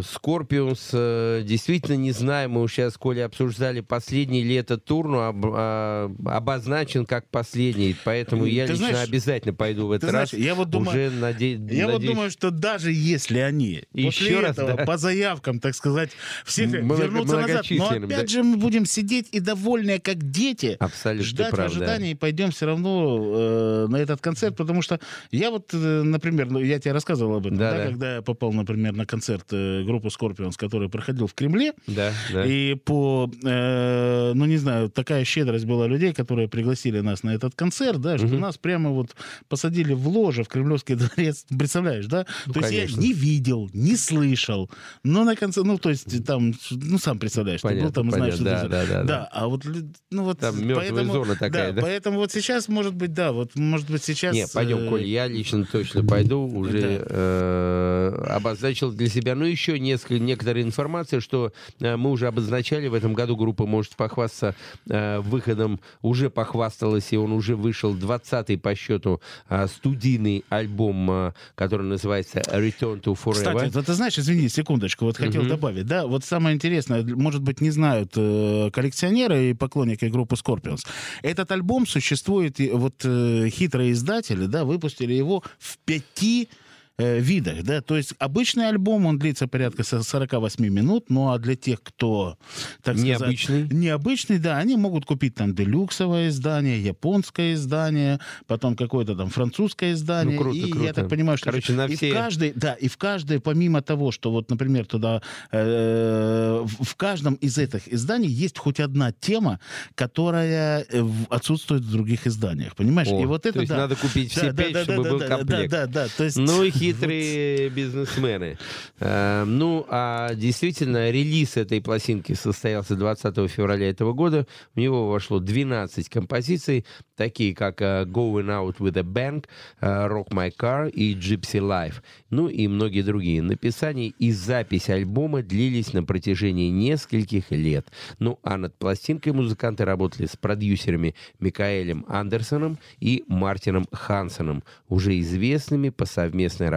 Скорпиус, э, действительно не знаю, мы сейчас, Коля, обсуждали последний лето тур, но об- а, обозначен как последний, поэтому я Ты лично знаешь- обязательно пойду в этот знаешь, раз. я вот думаю- уже наде- Я вот надеюсь, думаю, что даже если они Еще после раз, этого да. по заявкам, так сказать, всех Много- вернутся назад, но опять да. же мы будем сидеть и довольные, как дети, Абсолютно ждать прав, в да. ожидании и пойдем все равно э, на этот концерт, потому что я вот, э, например, ну, я тебе рассказывал об этом, Да, да, да. когда я попал, например, на концерт э, группы Scorpions, который проходил в Кремле, Да, да. и по, э, ну не знаю, такая щедрость была людей, которые пригласили нас на этот концерт, да, что нас прямо вот посадили в ложе в Кремлевский дворец, [LAUGHS] представляешь, да? Ну, То есть конечно. я не видел, не слышал, но на конце, ну то есть там, ну сам представляешь, ты был Понятно, там и знаешь, понятно, что да, да, да, да. а вот, ну вот, Там поэтому- зона такая, да? Поэтому вот сейчас, может быть, да, вот, может быть, сейчас... Не, пойдем, э, Коль, я лично точно пойду, [LAUGHS] уже э, обозначил для себя, ну, еще несколько, некоторая информация, что э, мы уже обозначали, в этом году группа может похвастаться э, выходом, уже похвасталась, и он уже вышел 20-й по счету э, студийный альбом, который называется Return to Forever. Кстати, вот ты знаешь, извини, секундочку, вот хотел Мгм. добавить, да, вот самое интересное, может быть, не знают коллекционеры и поклонники группы Scorpions. Этот альбом существует, и вот хитрые издатели, да, выпустили его в пяти э, видах, да, то есть обычный альбом, он длится порядка со- 48 минут, ну а для тех, кто, так сказать, Необычный. необычный, да, они могут купить там делюксовое издание, японское издание, потом какое-то там французское издание, Ну, круто, и я круто. так понимаю, что Короче, на и все- в каждой, да, и в каждой, помимо того, что вот, например, туда э, в каждом из этих изданий есть хоть одна тема, которая э, отсутствует в других изданиях, понимаешь? О, и вот это то есть да. надо купить все Да, пять, да, чтобы да, был да, комплект. Да, да, да, то есть Ну и хитрые бизнесмены. Э, Ну, а действительно, релиз этой пластинки состоялся 20 февраля этого года. В него вошло 12 композиций. такие как э, Going Out with a Bang, э, Rock My Car и Gypsy Life, ну и многие другие. Написание и запись альбома длились на протяжении нескольких лет. Ну а над пластинкой музыканты работали с продюсерами Микаэлем Андерсоном и Мартином Хансоном, уже известными по совместной работе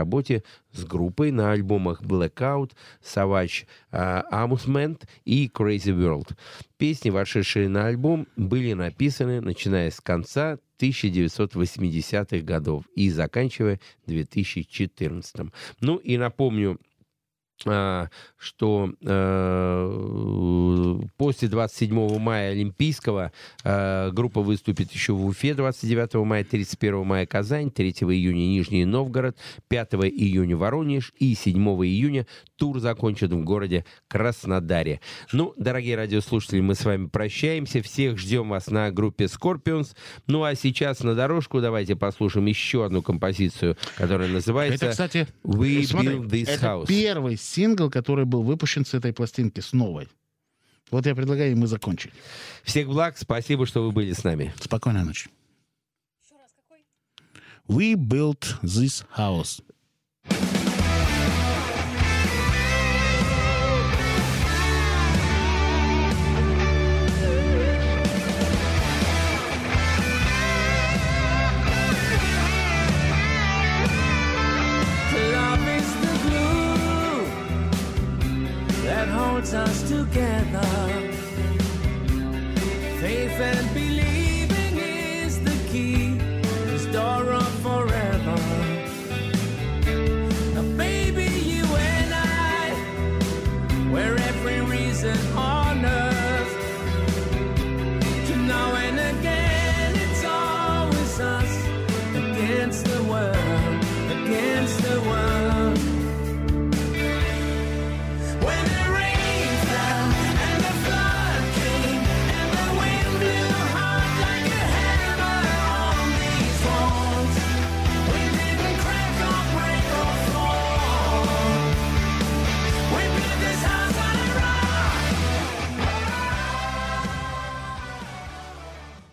с группой на альбомах Blackout, Savage э, Amusement и Crazy World. Песни, вошедшие на альбом, были написаны начиная с конца 1980-х годов и заканчивая 2014. Ну и напомню, что э, после 27 мая Олимпийского э, группа выступит еще в Уфе 29 мая, 31 мая Казань, 3 июня Нижний Новгород, 5 июня Воронеж и 7 июня тур закончит в городе Краснодаре. Ну, дорогие радиослушатели, мы с вами прощаемся. Всех ждем вас на группе Scorpions. Ну, а сейчас на дорожку давайте послушаем еще одну композицию, которая называется Это, кстати, We смотри, Build This это House. первый сингл, который был выпущен с этой пластинки, с новой. Вот я предлагаю, и мы закончили. Всех благ, спасибо, что вы были с нами. Спокойной ночи. We built this house. Holds us together. Faith and believing